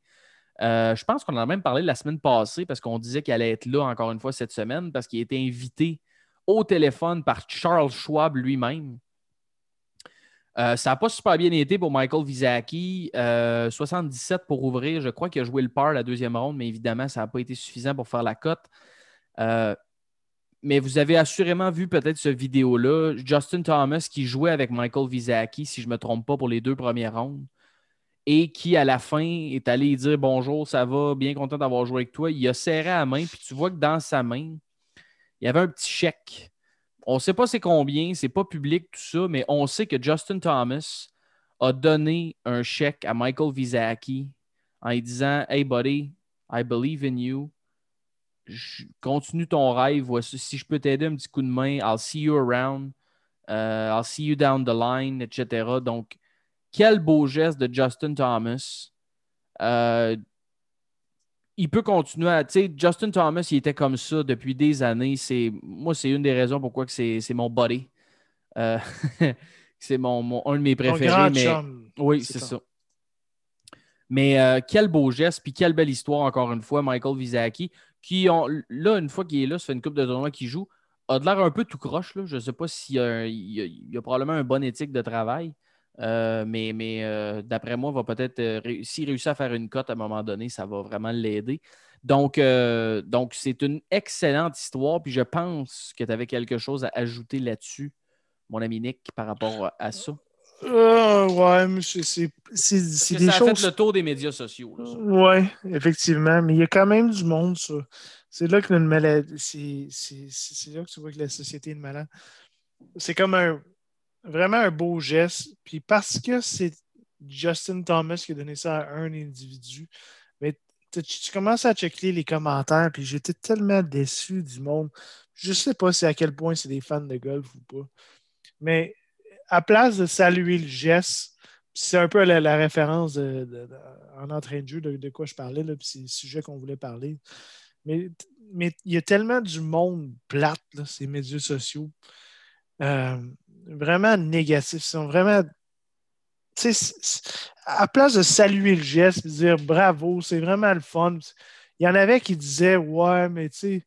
Euh, je pense qu'on en a même parlé la semaine passée parce qu'on disait qu'il allait être là encore une fois cette semaine parce qu'il était invité au téléphone par Charles Schwab lui-même. Euh, ça n'a pas super bien été pour Michael Vizaki. Euh, 77 pour ouvrir. Je crois qu'il a joué le par la deuxième ronde, mais évidemment, ça n'a pas été suffisant pour faire la cote. Euh, mais vous avez assurément vu peut-être ce vidéo-là. Justin Thomas qui jouait avec Michael Vizaki, si je ne me trompe pas, pour les deux premières rondes. Et qui, à la fin, est allé dire bonjour, ça va, bien content d'avoir joué avec toi. Il a serré la main, puis tu vois que dans sa main, il y avait un petit chèque. On ne sait pas c'est combien, c'est pas public tout ça, mais on sait que Justin Thomas a donné un chèque à Michael Vizaki en lui disant Hey buddy, I believe in you. Continue ton rêve. Si je peux t'aider un petit coup de main, I'll see you around. Uh, I'll see you down the line, etc. Donc, quel beau geste de Justin Thomas. Euh, il peut continuer à. Tu sais, Justin Thomas, il était comme ça depuis des années. C'est, moi, c'est une des raisons pourquoi que c'est, c'est mon buddy. Euh, c'est mon, mon- un de mes préférés. grand mais... chum. Oui, C'est ça. Mais euh, quel beau geste, puis quelle belle histoire, encore une fois, Michael Vizaki, qui, ont, là, une fois qu'il est là, ça fait une coupe de tournoi qu'il joue, a de l'air un peu tout croche. Là. Je ne sais pas s'il il il y a probablement un bon éthique de travail, euh, mais, mais euh, d'après moi, va peut-être, euh, s'il réussit à faire une cote à un moment donné, ça va vraiment l'aider. Donc, donc c'est une excellente histoire, puis je pense que tu avais quelque chose à ajouter là-dessus, mon ami Nick, par rapport à ça. Ouais, mais c'est c'est- c'est- c'est des ça a choses. fait le tour des médias sociaux. là. Oui, effectivement. Mais il y a quand même du monde, ça. C'est là que maladie. C'est là que tu vois que la société est malade. C'est comme un vraiment un beau geste. Puis parce que c'est Justin Thomas qui a donné ça à un individu, mais tu, commences à checker les commentaires, puis j'étais tellement déçu du monde. Je sais pas si à quel point c'est des fans de golf ou pas. Mais à place de saluer le geste, c'est un peu la, référence en entrain de jeu de, quoi je parlais, là, puis c'est le sujet qu'on voulait parler. Mais mais il y a tellement du monde plate, là, ces médias sociaux, euh, vraiment négatifs. Ils sont vraiment. tu à place de saluer le geste et dire bravo, c'est vraiment le fun. Il y en avait qui disaient Ouais, mais tu sais,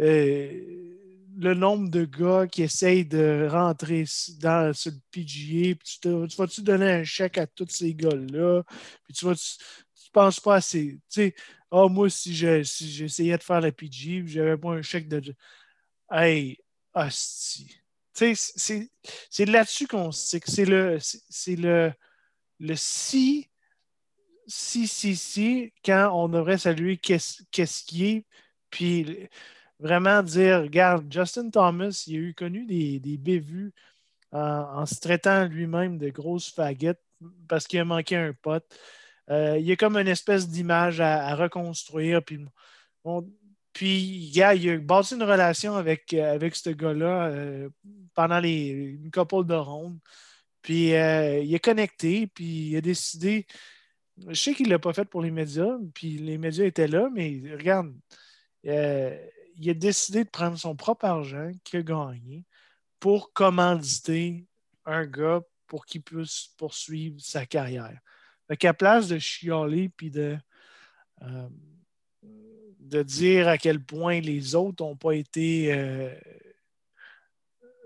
euh, le nombre de gars qui essayent de rentrer dans, sur le PGA, puis tu, tu vas-tu donner un chèque à tous ces gars-là, puis tu vas tu penses pas assez. Tu sais, Ah, moi, si j'essayais de faire la PG, j'avais pas un chèque de. Hey, hostie. C'est là-dessus qu'on sait que c'est le, le, le si, si, si, si, quand on devrait saluer qu'est-ce qui est, puis vraiment dire, regarde, Justin Thomas, il a eu connu des, des bévues en, se traitant lui-même de grosses faguettes parce qu'il a manqué un pote. Euh, il y a comme une espèce d'image à, reconstruire. Puis, puis il a bâti une relation avec, avec ce gars-là euh, pendant les, une couple de rondes. Puis euh, il est connecté, puis il a décidé. Je sais qu'il ne l'a pas fait pour les médias, puis les médias étaient là, mais regarde, il a décidé de prendre son propre argent qu'il a gagné pour commanditer un gars pour qu'il puisse poursuivre sa carrière. Fait qu'à place de chialer puis de, euh, de dire à quel point les autres n'ont pas été euh,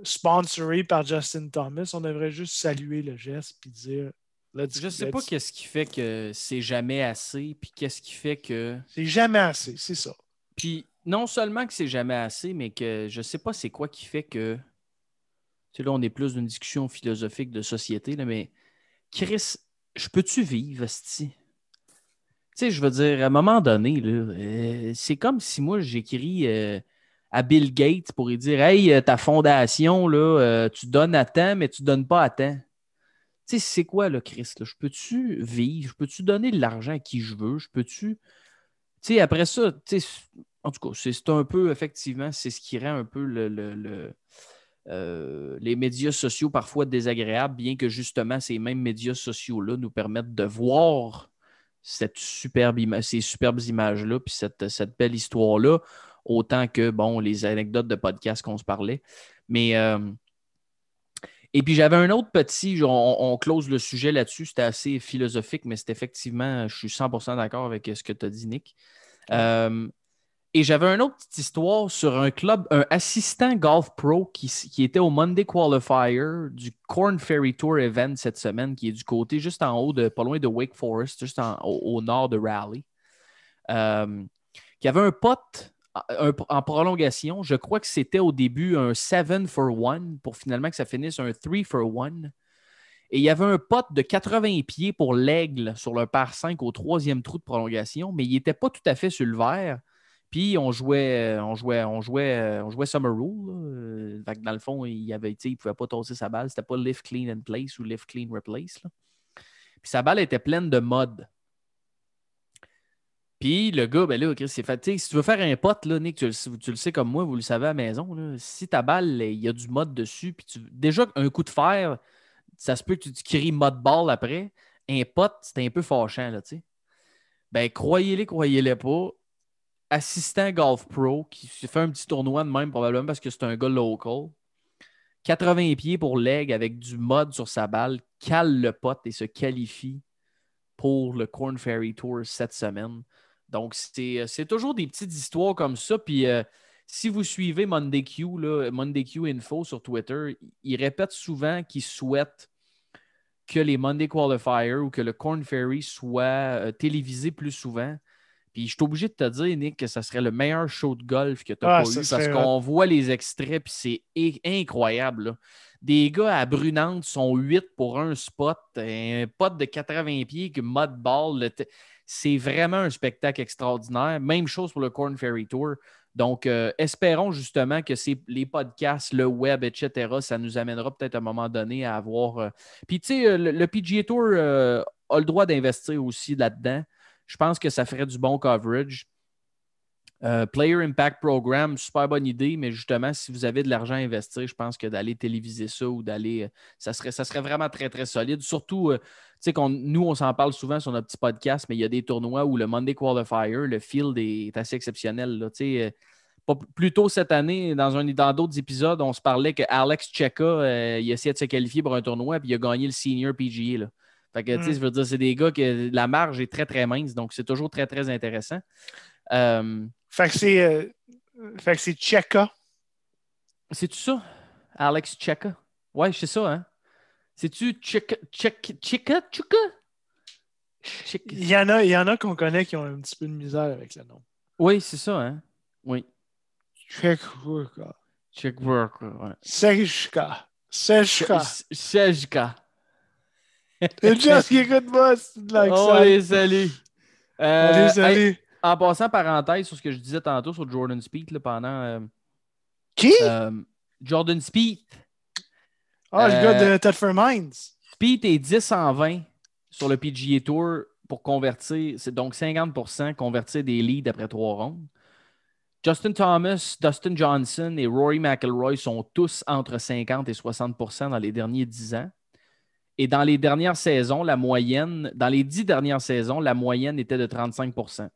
sponsorés par Justin Thomas, on devrait juste saluer le geste puis dire je ne sais pas qu'est-ce qui fait que c'est jamais assez, puis qu'est-ce qui fait que. C'est jamais assez, c'est ça. Puis non seulement que c'est jamais assez, mais que je ne sais pas c'est quoi qui fait que là, on est plus d'une discussion philosophique de société, là, mais Chris, je peux-tu vivre, Tu sais, je veux dire, à un moment donné, euh, c'est comme si moi, j'écris euh, à Bill Gates pour lui dire Hey, euh, ta fondation, là, tu donnes à temps, mais tu ne donnes pas à temps. Tu sais, c'est quoi, là, Chris? Je peux-tu vivre? Je peux-tu donner de l'argent à qui je veux? Je peux-tu. Tu sais, après ça, en tout cas, c'est un peu, effectivement, c'est ce qui rend un peu le les médias sociaux parfois désagréables, bien que justement ces mêmes médias sociaux-là nous permettent de voir cette superbe ces superbes images-là, puis cette, belle histoire-là, autant que bon, les anecdotes de podcast qu'on se parlait. Mais euh, et puis j'avais un autre petit, on, close le sujet là-dessus, c'était assez philosophique, mais c'est effectivement, je suis 100% d'accord avec ce que tu as dit, Nick. Euh, et j'avais une autre petite histoire sur un club, un assistant golf pro qui, était au Monday Qualifier du Corn Ferry Tour Event cette semaine, qui est du côté juste en haut, de, pas loin de Wake Forest, juste au, nord de Raleigh. Euh, qui avait un pote en prolongation. Je crois que c'était au début un 7 for 1 pour finalement que ça finisse un 3 for 1. Et il y avait un pote de 80 pieds pour l'aigle sur le par 5 au troisième trou de prolongation, mais il n'était pas tout à fait sur le vert. Puis on jouait, euh, on jouait, on jouait, euh, on jouait Summer Rule. Euh, dans le fond, il avait, il ne pouvait pas tosser sa balle. C'était pas lift clean and place ou lift clean replace. Puis sa balle était pleine de mode. Puis le gars, ben là, Chris, c'est fait. Si tu veux faire un pote, là, Nick, tu le, sais comme moi, vous le savez à la maison, si ta balle, il y a du mode dessus, puis tu, déjà un coup de fer, ça se peut que tu, tu cries mode ball après. Un pote, c'était un peu fâchant, là, tu sais. Ben, croyez-les, croyez-les pas assistant golf pro qui fait un petit tournoi de même, probablement parce que c'est un gars local. 80 pieds pour leg avec du mode sur sa balle, cale le pote et se qualifie pour le Corn Ferry Tour cette semaine. Donc, c'est euh, toujours des petites histoires comme ça. Puis, euh, si vous suivez Monday Q, Monday Q Info sur Twitter, il répète souvent qu'il souhaite que les Monday Qualifiers ou que le Corn Ferry soit euh, télévisé plus souvent. Puis je suis obligé de te dire, Nick, que ça serait le meilleur show de golf que tu as ah, pas eu parce qu'on voit les extraits, puis c'est incroyable. Des gars à Brunante sont 8 pour un spot, un pot de 80 pieds, que mode ball. C'est vraiment un spectacle extraordinaire. Même chose pour le Corn Ferry Tour. Donc, euh, espérons justement que les podcasts, le web, etc., ça nous amènera peut-être à un moment donné à avoir. Euh, puis, tu sais, euh, le, le, PGA Tour a le droit d'investir aussi là-dedans. Je pense que ça ferait du bon coverage. Euh, Player Impact Program, super bonne idée, mais justement, si vous avez de l'argent à investir, je pense que d'aller téléviser ça ou d'aller. Euh, ça serait, ça serait vraiment très, très solide. Surtout, euh, tu sais, nous, on s'en parle souvent sur notre petit podcast, mais il y a des tournois où le Monday Qualifier, le field est assez exceptionnel. Là, plus tôt cette année, dans un dans d'autres épisodes, on se parlait que Alex Cheka, il essayé de se qualifier pour un tournoi, puis il a gagné le Senior PGA. Là. Fait que, tu sais, mm. je veux dire, c'est des gars que la marge est très, très mince, donc c'est toujours très, très intéressant. Euh, fait que c'est. Euh, fait que c'est Cheka. C'est-tu ça? Alex Cheka? Ouais, c'est ça, hein? C'est-tu Cheka? Cheka? Cheka? Il y en a, il y en a qu'on connaît qui ont un petit peu de misère avec le nom. Oui, c'est ça, hein? Oui. Chekruka. Chick Worker, ouais. Sejka. Sejka. Sejka. C'est juste qui écoute de On l'accent. les salue. Euh, Allez, hey, salut. en passant parenthèse sur ce que je disais tantôt sur Jordan Speed là, pendant euh, Qui? euh, Jordan Speed. Ah, le gars de Tedford Mines. Speed est 10 en 20 sur le PGA Tour pour convertir, c'est donc 50% convertir des leads après trois rondes. Justin Thomas, Dustin Johnson et Rory McIlroy sont tous entre 50 et 60% dans les derniers 10 ans. Et dans les dernières saisons, la moyenne, dans les 10 dernières saisons, la moyenne était de 35%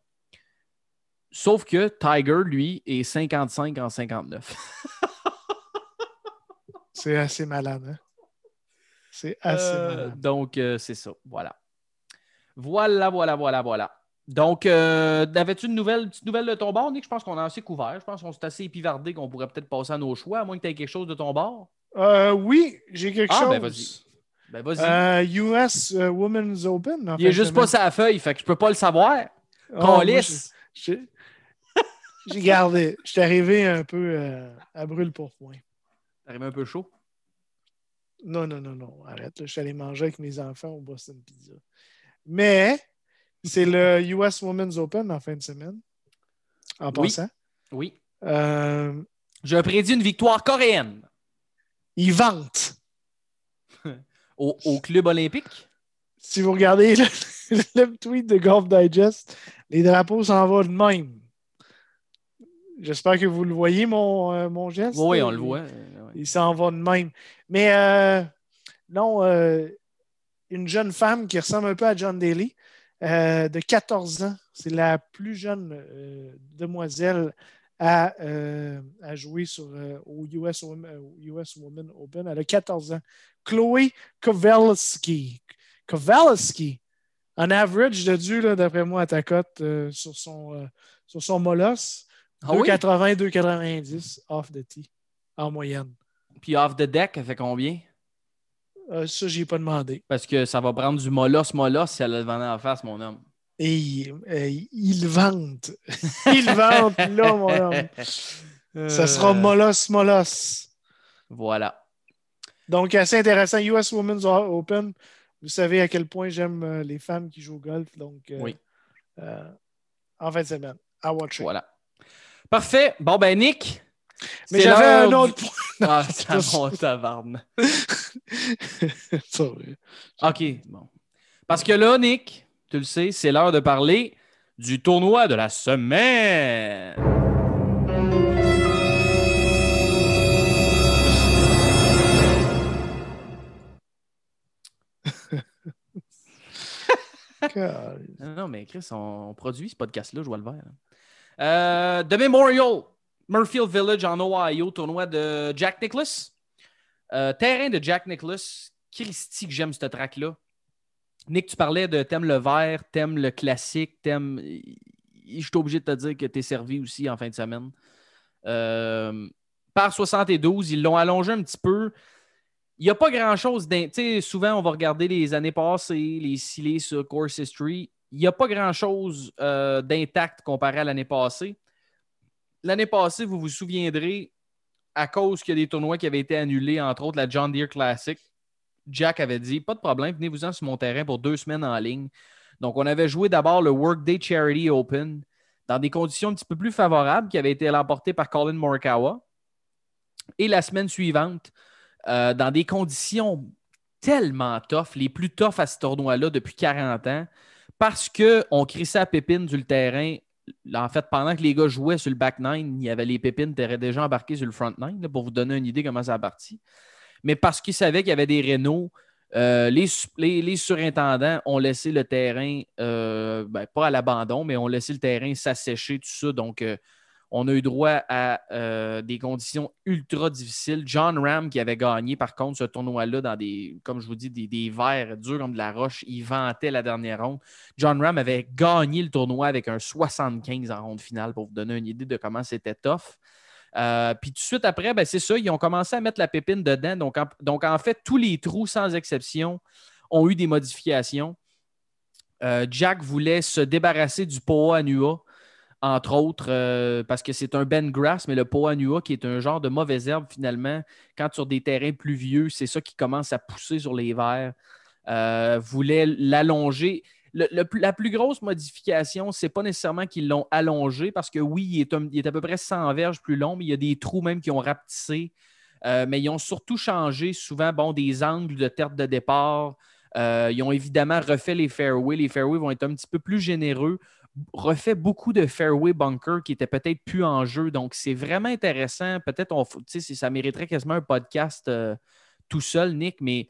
Sauf que Tiger, lui, est 55 en 59. C'est assez malade, hein? C'est assez Euh, malade. donc, euh, c'est ça. Voilà. Voilà, voilà, voilà, voilà. Donc, euh, avais-tu une nouvelle, petite nouvelle de ton bord, Nick? Je pense qu'on a assez couvert. Je pense qu'on s'est assez épivardé qu'on pourrait peut-être passer à nos choix, à moins que tu aies quelque chose de ton bord. Euh, oui, j'ai quelque Ah, chose. ben vas-y. Ben, vas-y. Euh, US euh, Women's Open. en Il est fin de juste pas sa feuille, fait que je peux pas le savoir. Ah, j'ai- gardé. Je suis arrivé un peu euh, à brûle pour point. T'arrives un peu chaud? Non, non, non, non. Arrête. là. Je suis allé manger avec mes enfants au Boston Pizza. Mais c'est le US Women's Open en fin de semaine. En Oui. passant. Oui. Euh, Je prédis une victoire coréenne ils vantent. Au, au club olympique? Si vous regardez le, le tweet de Golf Digest, les drapeaux s'en vont de même. J'espère que vous le voyez, mon, euh, mon geste. Oui, on le voit. Euh. Il s'en va de même. Mais euh, non, euh, une jeune femme qui ressemble un peu à John Daly, de 14 ans. C'est la plus jeune demoiselle à, euh, à jouer sur, euh, au US, US Women Open. Elle a 14 ans. Chloé Kowalski. Kowalski. En average de Dieu, d'après moi, à ta cote euh, sur, son, euh, sur son molosse. Ah oui? 2,80, 2,90 off the tee en moyenne. Puis off the deck, elle fait combien? Euh, ça, j'ai pas demandé. Parce que ça va prendre du molosse molosse si elle a le vent en face, mon homme. Et il, il vante. il vante, là, mon homme. Ça sera Euh, molosse, molosse. Voilà. Donc, assez intéressant. US Women's Open. Vous savez à quel point j'aime euh, les femmes qui jouent au golf. Donc, euh, Oui. euh, en fin de semaine, à watcher. Voilà. Parfait. Bon, ben, Nick. Mais j'avais un autre point. Ah, ça monte. Sorry. OK, bon. Parce que là, Nick, tu le sais, c'est l'heure de parler du tournoi de la semaine. Non, mais Chris, on, on produit ce podcast-là, je vois le vert. Euh, The Memorial, Murfield Village en Ohio, tournoi de Jack Nicklaus. Euh, terrain de Jack Nicklaus. Christy que j'aime ce track-là. Nick, tu parlais de t'aimes le vert, t'aimes le classique, t'aimes. Je suis obligé de te dire que tu es servi aussi en fin de semaine. Euh, par 72, ils l'ont allongé un petit peu. Il n'y a pas grand-chose. souvent, on va regarder les années passées, les scellés sur Course History. Il n'y a pas grand-chose euh, d'intact comparé à l'année passée. L'année passée, vous vous souviendrez, à cause qu'il y a des tournois qui avaient été annulés, entre autres la John Deere Classic, Jack avait dit pas de problème, venez-vous-en sur mon terrain pour deux semaines en ligne. Donc, on avait joué d'abord le Workday Charity Open dans des conditions un petit peu plus favorables qui avaient été remportées par Colin Morikawa. Et la semaine suivante, euh, dans des conditions tellement tough, les plus tough à ce tournoi-là depuis 40 ans, parce qu'on crissait à pépine sur le terrain. En fait, pendant que les gars jouaient sur le back nine, il y avait les pépines qui étaient déjà embarquées sur le front nine, pour vous donner une idée comment ça a parti. Mais parce qu'ils savaient qu'il y avait des rénaux, euh, les, su- les- les surintendants ont laissé le terrain, euh, ben, pas à l'abandon, mais ont laissé le terrain s'assécher, tout ça. Donc, euh, on a eu droit à des conditions ultra difficiles. John Ram, qui avait gagné, par contre, ce tournoi-là, dans des, comme je vous dis, des, des verres durs comme de la roche, il vantait la dernière ronde. John Ram avait gagné le tournoi avec un 75 en ronde finale, pour vous donner une idée de comment c'était tough. Euh, puis tout de suite après, ben, c'est ça, ils ont commencé à mettre la pépine dedans. Donc en, fait, tous les trous, sans exception, ont eu des modifications. Jack voulait se débarrasser du Poa Anua, entre autres, parce que c'est un Ben Grass, mais le Poa Anua, qui est un genre de mauvaise herbe, finalement, quand sur des terrains pluvieux, c'est ça qui commence à pousser sur les verres. voulait l'allonger la plus grosse modification, c'est pas nécessairement qu'ils l'ont allongé, parce que oui, il est, à peu près 100 verges plus long, mais il y a des trous même qui ont rapetissé. Euh, mais ils ont surtout changé souvent bon, des angles de terre de départ. Euh, ils ont évidemment refait les fairways. Les fairways vont être un petit peu plus généreux. Refait beaucoup de fairway bunkers qui étaient peut-être plus en jeu. Donc, c'est vraiment intéressant. Peut-être, ça mériterait quasiment un podcast euh, tout seul, Nick, mais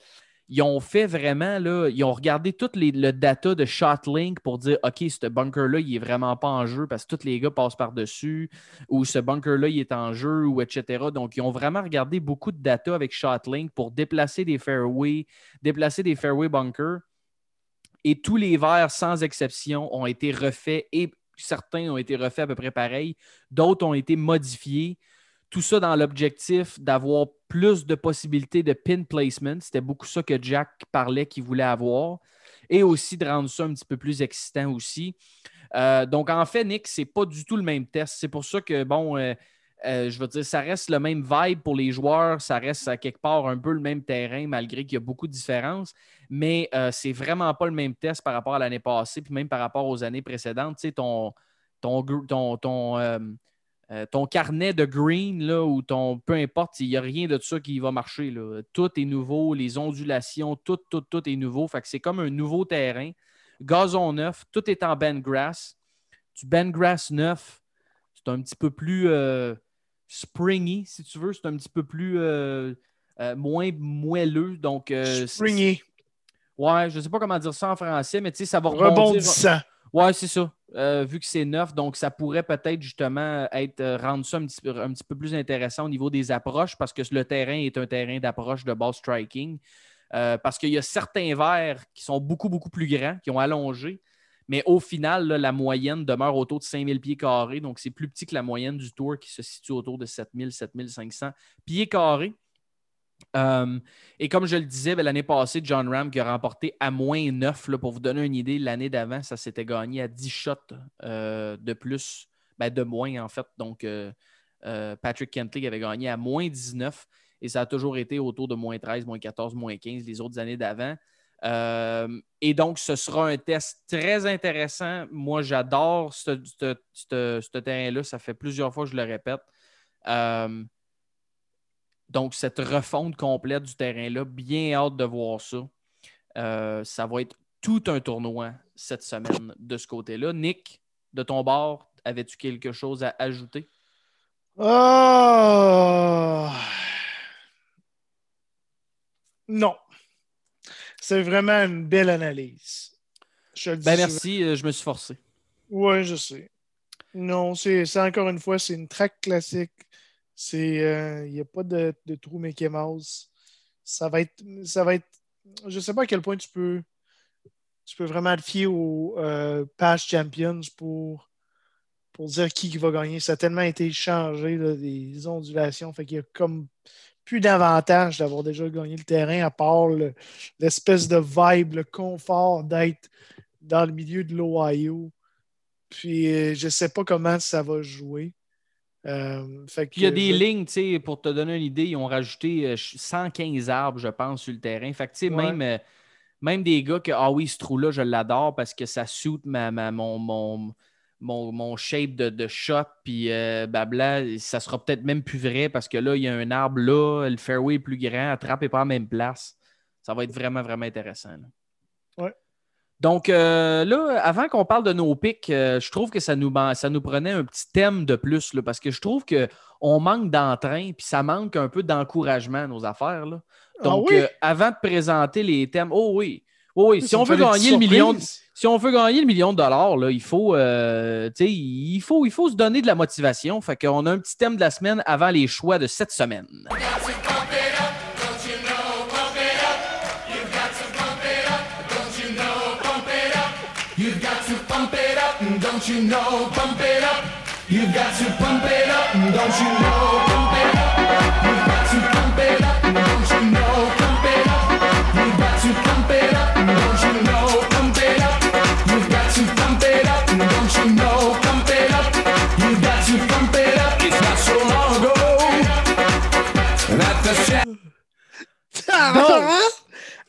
ils ont fait vraiment, là, ils ont regardé tout les, le data de Shotlink pour dire OK, ce bunker-là, il n'est vraiment pas en jeu parce que tous les gars passent par-dessus, ou ce bunker-là, il est en jeu, ou etc. Donc, ils ont vraiment regardé beaucoup de data avec Shotlink pour déplacer des fairways, déplacer des fairway bunkers. Et tous les verres, sans exception, ont été refaits et certains ont été refaits à peu près pareil. D'autres ont été modifiés. Tout ça dans l'objectif d'avoir plus de possibilités de pin placement. C'était beaucoup ça que Jack parlait qu'il voulait avoir. Et aussi de rendre ça un petit peu plus excitant aussi. Euh, donc, en fait, Nick, c'est pas du tout le même test. C'est pour ça que, bon, euh, euh, je veux dire, ça reste le même vibe pour les joueurs. Ça reste à quelque part un peu le même terrain, malgré qu'il y a beaucoup de différences. Mais c'est vraiment pas le même test par rapport à l'année passée, puis même par rapport aux années précédentes. Tu sais, ton, ton, ton, ton euh, ton carnet de green là, ou ton peu importe, il n'y a rien de ça qui va marcher. Là. Tout est nouveau, les ondulations, tout, tout, tout est nouveau. Fait que c'est comme un nouveau terrain. Gazon neuf, tout est en bend grass. Du bend grass neuf, c'est un petit peu plus euh, springy, si tu veux. C'est un petit peu plus euh, moins moelleux. Donc, springy. Ouais, je ne sais pas comment dire ça en français, mais tu sais, ça va rebondir. Rebondissant. Ouais, c'est ça. Euh, vu que c'est neuf, donc ça pourrait peut-être justement être euh, rendre ça un petit, peu plus intéressant au niveau des approches parce que le terrain est un terrain d'approche de ball striking. Euh, parce qu'il y a certains verres qui sont beaucoup, beaucoup plus grands, qui ont allongé, mais au final, la moyenne demeure autour de 5000 pieds carrés. Donc, c'est plus petit que la moyenne du tour qui se situe autour de 7000, 7500 pieds carrés. Euh, et comme je le disais, ben, l'année passée, John Ram qui a remporté à moins 9, là, pour vous donner une idée, l'année d'avant, ça s'était gagné à 10 shots euh, de plus, ben, de moins en fait. Donc, euh, Patrick Kentley avait gagné à moins 19 et ça a toujours été autour de moins 13, moins 14, moins 15 les autres années d'avant. et donc, ce sera un test très intéressant. Moi, j'adore ce, terrain-là. Ça fait plusieurs fois que je le répète. Donc, cette refonte complète du terrain-là, bien hâte de voir ça. Euh, ça va être tout un tournoi cette semaine de ce côté-là. Nick, de ton bord, avais-tu quelque chose à ajouter? Oh... Non. C'est vraiment une belle analyse. ben merci, euh, je me suis forcé. Oui, je sais. Non, c'est encore une fois, c'est une track classique c'est, il euh, n'y a pas de, trou Mickey Mouse. Ça va être, ça va être, je sais pas à quel point tu peux, tu peux vraiment te fier aux euh, champions pour, pour dire qui, va gagner. Ça a tellement été changé, des ondulations. Fait qu'il y a comme plus d'avantage d'avoir déjà gagné le terrain, à part l'espèce de vibe, le confort d'être dans le milieu de l'Ohio. Puis euh, je ne sais pas comment ça va jouer. Euh, il y a des lignes, pour te donner une idée, ils ont rajouté 115 euh, arbres, je pense, sur le terrain. Fait que, même, euh, même des gars que, ah oui, ce trou-là, je l'adore parce que ça suit ma, mon, mon, mon, shape de, de shot, puis blabla, ça sera peut-être même plus vrai parce que là, il y a un arbre là, le fairway est plus grand, attrape n'est pas à la même place. Ça va être vraiment, vraiment intéressant. Ouais. Donc euh, là, avant qu'on parle de nos pics, euh, je trouve que ça nous, ça nous prenait un petit thème de plus là, parce que je trouve qu'on manque d'entrain puis ça manque un peu d'encouragement nos affaires. Là. Ah Donc, euh, avant de présenter les thèmes, oh oui, oh oui, si on veut gagner le million, de, si on veut gagner le million de dollars, là, il faut, il faut, il faut se donner de la motivation. Fait qu'on a un petit thème de la semaine avant les choix de cette semaine. Don't you know, bump it up. You've got to pump it up. Don't you know, pump it up. You've got to pump it up. Don't you know, pump it up. You've got to pump it up. Don't you know, pump it up. You've got to pump it up. Don't you know, pump it up. You've got to pump it up. It's not so long ago that the. Sh-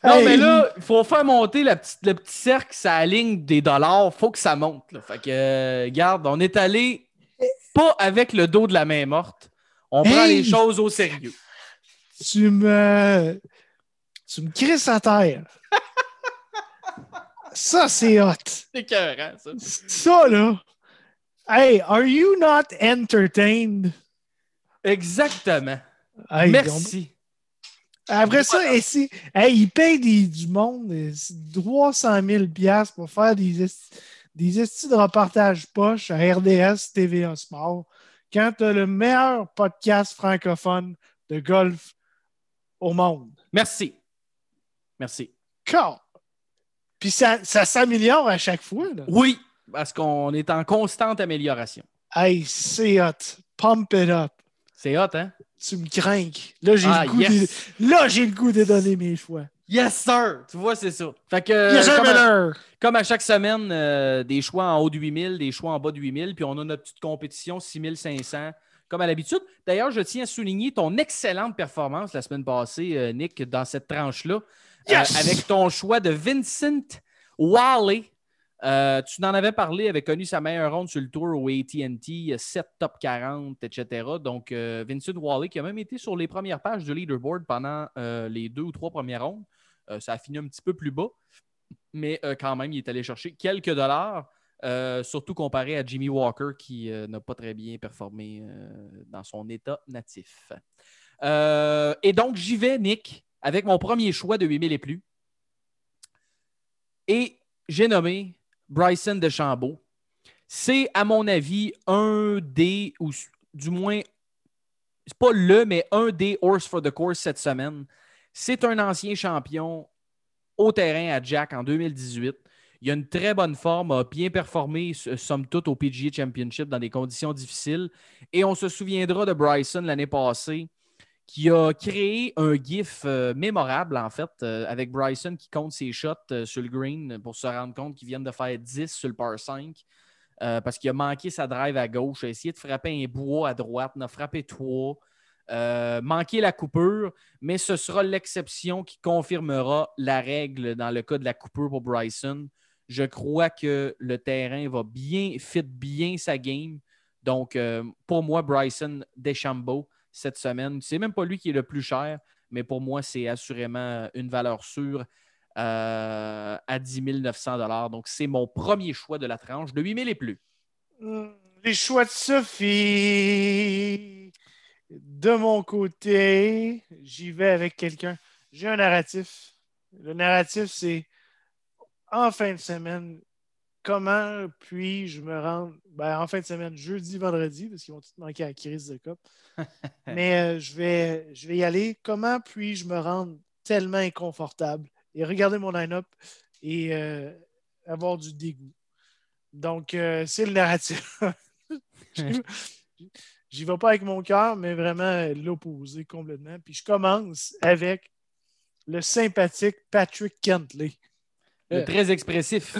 Non, mais là, il faut faire monter la petite, le petit cercle, ça aligne des dollars. faut que ça monte. Là. Fait que, euh, garde, on est allé pas avec le dos de la main morte. On prend les choses au sérieux. Tu me. Tu me crisses à terre. ça, c'est hot. C'est écœurant, ça. Ça, là. Hey, are you not entertained? Exactement. Merci. Après ça, hey, il paye du monde 300 000 pour faire des, des estis de reportage poche à RDS TVA Sport quand tu as le meilleur podcast francophone de golf au monde. Merci. Merci. Puis ça, ça s'améliore à chaque fois. Oui, parce qu'on est en constante amélioration. Hey, c'est hot. Pump it up. C'est hot, hein? Tu me crains. Là, j'ai le, ah, goût de... Là, j'ai le goût de donner mes choix. Yes, sir! Tu vois, c'est ça. Fait que, comme, à, chaque semaine, euh, des choix en haut de 8000, des choix en bas de 8000, puis on a notre petite compétition 6500, comme à l'habitude. D'ailleurs, je tiens à souligner ton excellente performance la semaine passée, euh, Nick, dans cette tranche-là, euh, avec ton choix de Vincent Wally euh, tu en avais parlé, avait connu sa meilleure ronde sur le tour au ATT, 7 top 40, etc. Donc, euh, Vincent Wally, qui a même été sur les premières pages du leaderboard pendant euh, les deux ou trois premières rondes. ça a fini un petit peu plus bas, mais quand même, il est allé chercher quelques dollars, surtout comparé à Jimmy Walker, qui n'a pas très bien performé dans son état natif. et donc, j'y vais, Nick, avec mon premier choix de 8000 et plus. Et j'ai nommé Bryson DeChambeau. C'est, à mon avis, un des, ou du moins, c'est pas le, mais un des horse for the course cette semaine. C'est un ancien champion au terrain à Jack en 2018. Il a une très bonne forme, a bien performé, somme toute, au PGA Championship dans des conditions difficiles. Et on se souviendra de Bryson l'année passée qui a créé un GIF euh, mémorable, en fait, euh, avec Bryson qui compte ses shots euh, sur le green pour se rendre compte qu'il vient de faire 10 sur le par 5 parce qu'il a manqué sa drive à gauche, a essayé de frapper un bois à droite, n'a frappé trois, manqué la coupure, mais ce sera l'exception qui confirmera la règle dans le cas de la coupure pour Bryson. Je crois que le terrain va bien, fit bien sa game. Donc, pour moi, Bryson Deschambeau, cette semaine. C'est même pas lui qui est le plus cher, mais pour moi, c'est assurément une valeur sûre euh, à 10 900 Donc, c'est mon premier choix de la tranche de 8 000 et plus. Hmm, les choix de Sophie. De mon côté, j'y vais avec quelqu'un. J'ai un narratif. Le narratif, c'est en fin de semaine, comment puis-je me rendre? Ben, en fin de semaine, jeudi, vendredi, parce qu'ils vont tout manquer à la crise de COP. Mais euh, je, vais, je vais y aller. Comment puis-je me rendre tellement inconfortable et regarder mon line-up et euh, avoir du dégoût? Donc, euh, c'est le narratif. J'y vais pas avec mon cœur, mais vraiment l'opposé complètement. Puis je commence avec le sympathique Patrick Kentley. Le très expressif.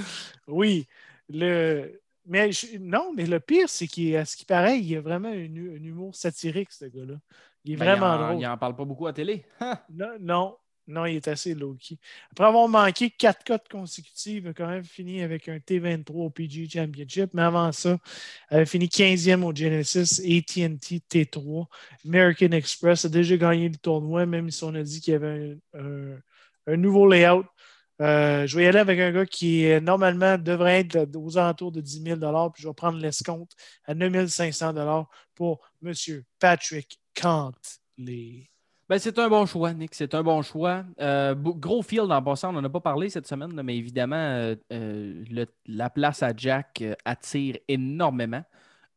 oui. Le, mais non, mais le pire, c'est qu'à ce qui paraît, il a vraiment un, humour satirique, ce gars-là. Il est ben, vraiment drôle. Il n'en parle pas beaucoup à télé. non, non, non, il est assez low-key. Après avoir manqué quatre cotes consécutives, il a quand même fini avec un T23 au PG Championship. Mais avant ça, il avait fini 15e au Genesis ATT T3. American Express a déjà gagné le tournoi, même si on a dit qu'il y avait un nouveau layout euh, je vais y aller avec un gars qui, normalement, devrait être aux alentours de 10 000 puis je vais prendre l'escompte à 9 500 pour M. Patrick Cantley. Ben, c'est un bon choix, Nick. C'est un bon choix. Euh, gros field en passant, on n'en a pas parlé cette semaine, mais évidemment, euh, la place à Jack attire énormément.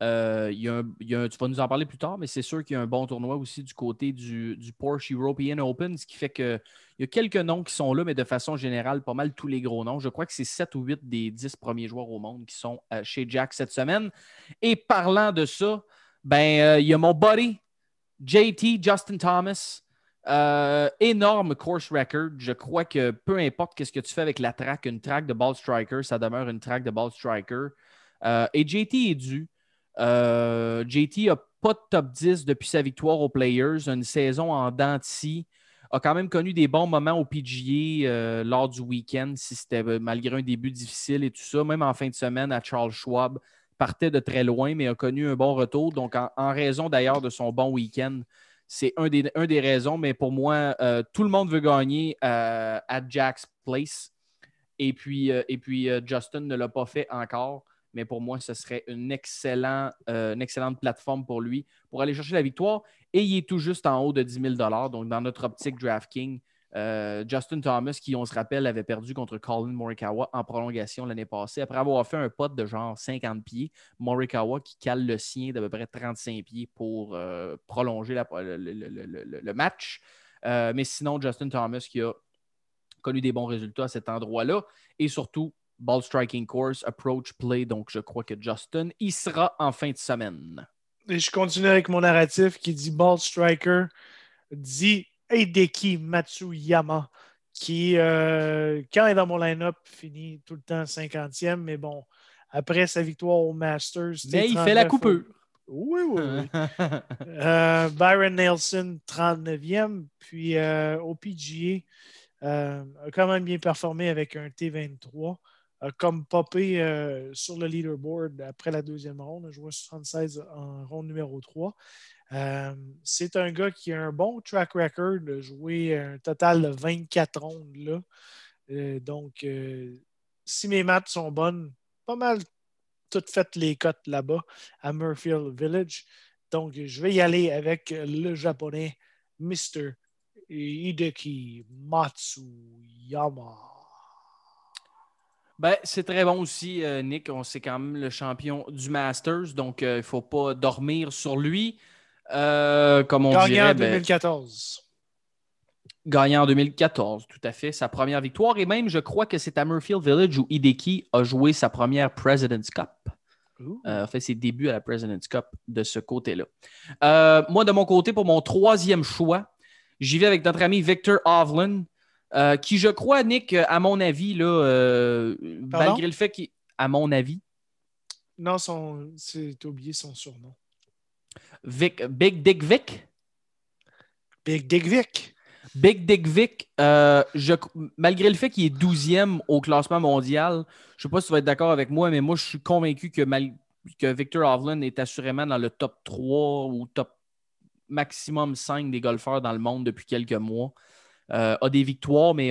Euh, y a tu vas nous en parler plus tard, mais c'est sûr qu'il y a un bon tournoi aussi du côté du, Porsche European Open, ce qui fait qu'il y a quelques noms qui sont là, mais de façon générale, pas mal tous les gros noms. Je crois que c'est 7 ou 8 des 10 premiers joueurs au monde qui sont euh, chez Jack cette semaine. Et parlant de ça, ben, euh, il y a mon buddy, JT, Justin Thomas. énorme course record. Je crois que peu importe qu'est-ce que tu fais avec la track, une track de ball striker, ça demeure une track de ball striker. et JT est dû. Euh, JT n'a pas de top 10 depuis sa victoire aux Players, une saison en denti. a quand même connu des bons moments au PGA euh, lors du week-end, si c'était malgré un début difficile et tout ça. Même en fin de semaine à Charles Schwab, partait de très loin, mais a connu un bon retour. Donc, en, raison d'ailleurs de son bon week-end, c'est un des, un des raisons. Mais pour moi, tout le monde veut gagner à Jack's Place. Et puis, et puis Justin ne l'a pas fait encore mais pour moi, ce serait euh, une excellente plateforme pour lui pour aller chercher la victoire. Et il est tout juste en haut de 10 000 Donc, dans notre optique DraftKings, euh, Justin Thomas, qui, on se rappelle, avait perdu contre Colin Morikawa en prolongation l'année passée, après avoir fait un pot de genre 50 pieds. Morikawa qui cale le sien d'à peu près 35 pieds pour euh, prolonger le, match. mais sinon, Justin Thomas qui a connu des bons résultats à cet endroit-là. Et surtout, ball striking course, approach play. Donc, je crois que Justin y sera en fin de semaine. Et je continue avec mon narratif qui dit ball striker, dit Hideki Matsuyama, qui, euh, quand il est dans mon line-up, finit tout le temps 50e. Mais bon, après sa victoire au Masters. Mais il fait la coupure. Oui, oui, oui. Euh, Byron Nelson, 39e. Puis euh, au PGA, a quand même bien performé avec un T23 comme popé euh, sur le leaderboard après la deuxième ronde, a joué 76 en ronde numéro 3. Euh, c'est un gars qui a un bon track record, a joué un total de 24 rondes. Là. Euh, donc, si mes maths sont bonnes, pas mal toutes faites les cotes là-bas à Murfield Village. Donc, je vais y aller avec le japonais Mr. Hideki Matsuyama. Ben, c'est très bon aussi, euh, Nick. On sait quand même le champion du Masters, donc euh, il ne faut pas dormir sur lui. Euh, comme on Gagnant en 2014. gagnant en 2014, tout à fait. Sa première victoire. Et même, je crois que c'est à Murfield Village où Hideki a joué sa première President's Cup. a fait ses débuts à la President's Cup de ce côté-là. moi, de mon côté, pour mon troisième choix, j'y vais avec notre ami Victor Hovland. Euh, qui, je crois, Nick, à mon avis, là, euh, malgré le fait qu'il. À mon avis. Non, c'est oublié son surnom. Vic, Big Dick Vic? Big Dick Vic. Big Dick Vic, euh, malgré le fait qu'il est 12e au classement mondial, je ne sais pas si tu vas être d'accord avec moi, mais moi, je suis convaincu que, que Victor Hovland est assurément dans le top 3 ou top maximum 5 des golfeurs dans le monde depuis quelques mois. Euh, a des victoires, mais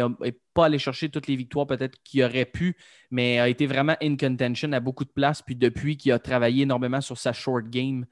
pas allé chercher toutes les victoires peut-être qu'il aurait pu, mais a été vraiment in contention à beaucoup de places. Puis depuis qu'il a travaillé énormément sur sa short game,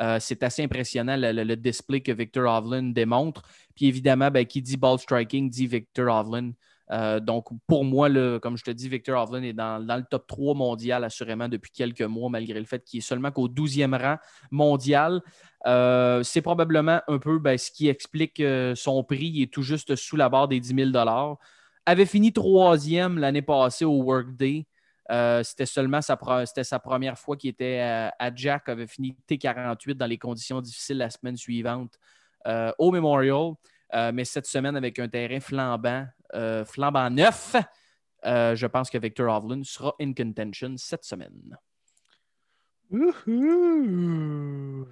euh, c'est assez impressionnant le, display que Victor Hovland démontre. Puis évidemment, ben, qui dit ball striking dit Victor Hovland. Euh, donc, pour moi, comme je te dis, Victor Hovland est dans, le top 3 mondial, assurément, depuis quelques mois, malgré le fait qu'il est seulement qu'au 12e rang mondial. Euh, c'est probablement un peu ben, ce qui explique euh, son prix. Il est tout juste sous la barre des 10 000 Avait fini troisième l'année passée au Workday. c'était seulement sa, sa première fois qu'il était à, Jack, avait fini T48 dans les conditions difficiles la semaine suivante au Memorial. mais cette semaine, avec un terrain flambant, euh, flambant neuf. Euh, je pense que Victor Hovland sera in contention cette semaine.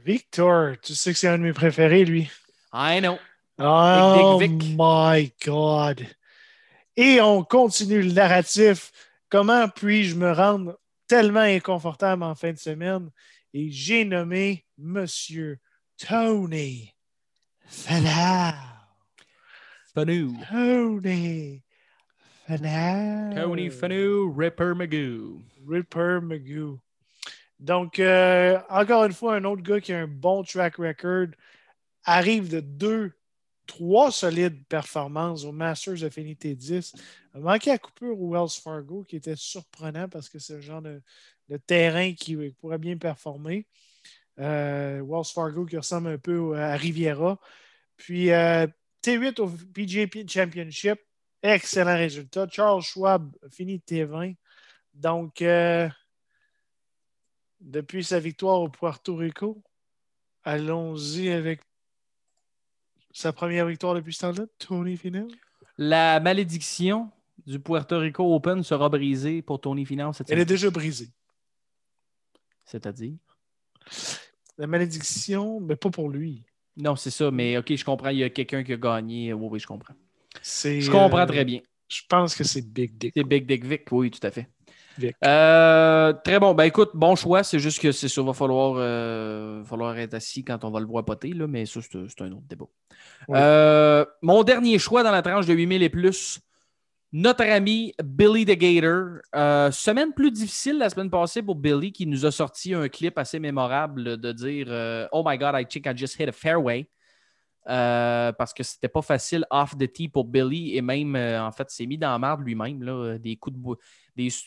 Victor, tu sais que c'est un de mes préférés, lui. I know. Oh my God. Et on continue le narratif. Comment puis-je me rendre tellement inconfortable en fin de semaine? Et j'ai nommé Monsieur Tony Fallard. Fanou. Tony Fanou. Tony Fanou, Ripper Magoo. Ripper Magoo. Donc, euh, encore une fois, un autre gars qui a un bon track record arrive de deux, trois solides performances au Masters Affinity 10. A manqué à coupure au Wells Fargo, qui était surprenant parce que c'est le genre de, terrain qui pourrait bien performer. Euh, Wells Fargo qui ressemble un peu à Riviera. Puis, euh, T8 au PGA Championship. Excellent résultat. Charles Schwab finit T20. Donc, euh, depuis sa victoire au Puerto Rico, allons-y avec sa première victoire depuis ce temps-là, Tony Finau. La malédiction du Puerto Rico Open sera brisée pour Tony Finau cette Elle est déjà brisée. C'est-à-dire? La malédiction, mais pas pour lui. Non, c'est ça, mais OK, je comprends. Il y a quelqu'un qui a gagné. Oui, oui, je comprends. Je comprends euh, très bien. Je pense que c'est Big Dick. C'est Big Dick Vic, oui, tout à fait. Vic. Euh, très bon. Ben écoute, bon choix. C'est juste que c'est sûr, va falloir, euh, falloir être assis quand on va le voir poter, là, mais ça, c'est un autre débat. Oui. Euh, mon dernier choix dans la tranche de 8000 et plus, notre ami Billy the Gator. Euh, semaine plus difficile la semaine passée pour Billy qui nous a sorti un clip assez mémorable de dire euh, Oh my God, I think I just hit a fairway. Euh, parce que c'était pas facile off the tee pour Billy et même en fait s'est mis dans la marde lui-même des coups de bois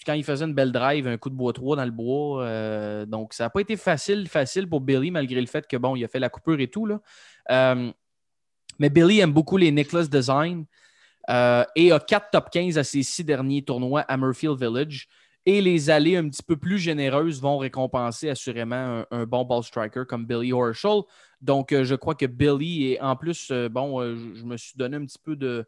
quand il faisait une belle drive un coup de bois 3 dans le bois donc ça n'a pas été facile facile pour Billy malgré le fait que bon il a fait la coupure et tout là. Mais Billy aime beaucoup les necklace design euh, et a 4 top 15 à ses six derniers tournois à Murfield Village. Et les allées un petit peu plus généreuses vont récompenser assurément un, bon ball striker comme Billy Horschel. Donc, euh, je crois que Billy, et en plus, euh, bon, je, me suis donné un petit peu de,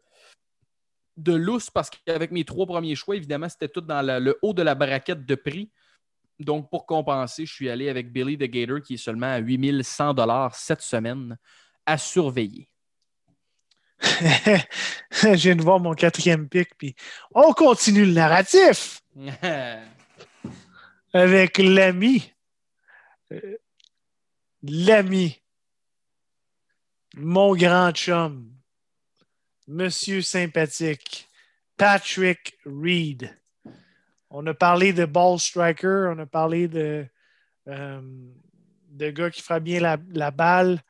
de lousse parce qu'avec mes trois premiers choix, évidemment, c'était tout dans le haut de la braquette de prix. Donc, pour compenser, je suis allé avec Billy the Gator qui est seulement à 8100 cette semaine à surveiller. je viens de voir mon quatrième pic, puis on continue le narratif avec l'ami. Euh, l'ami. Mon grand chum. Monsieur sympathique. Patrick Reed. On a parlé de ball striker, on a parlé de, euh, de gars qui fera bien la, la balle.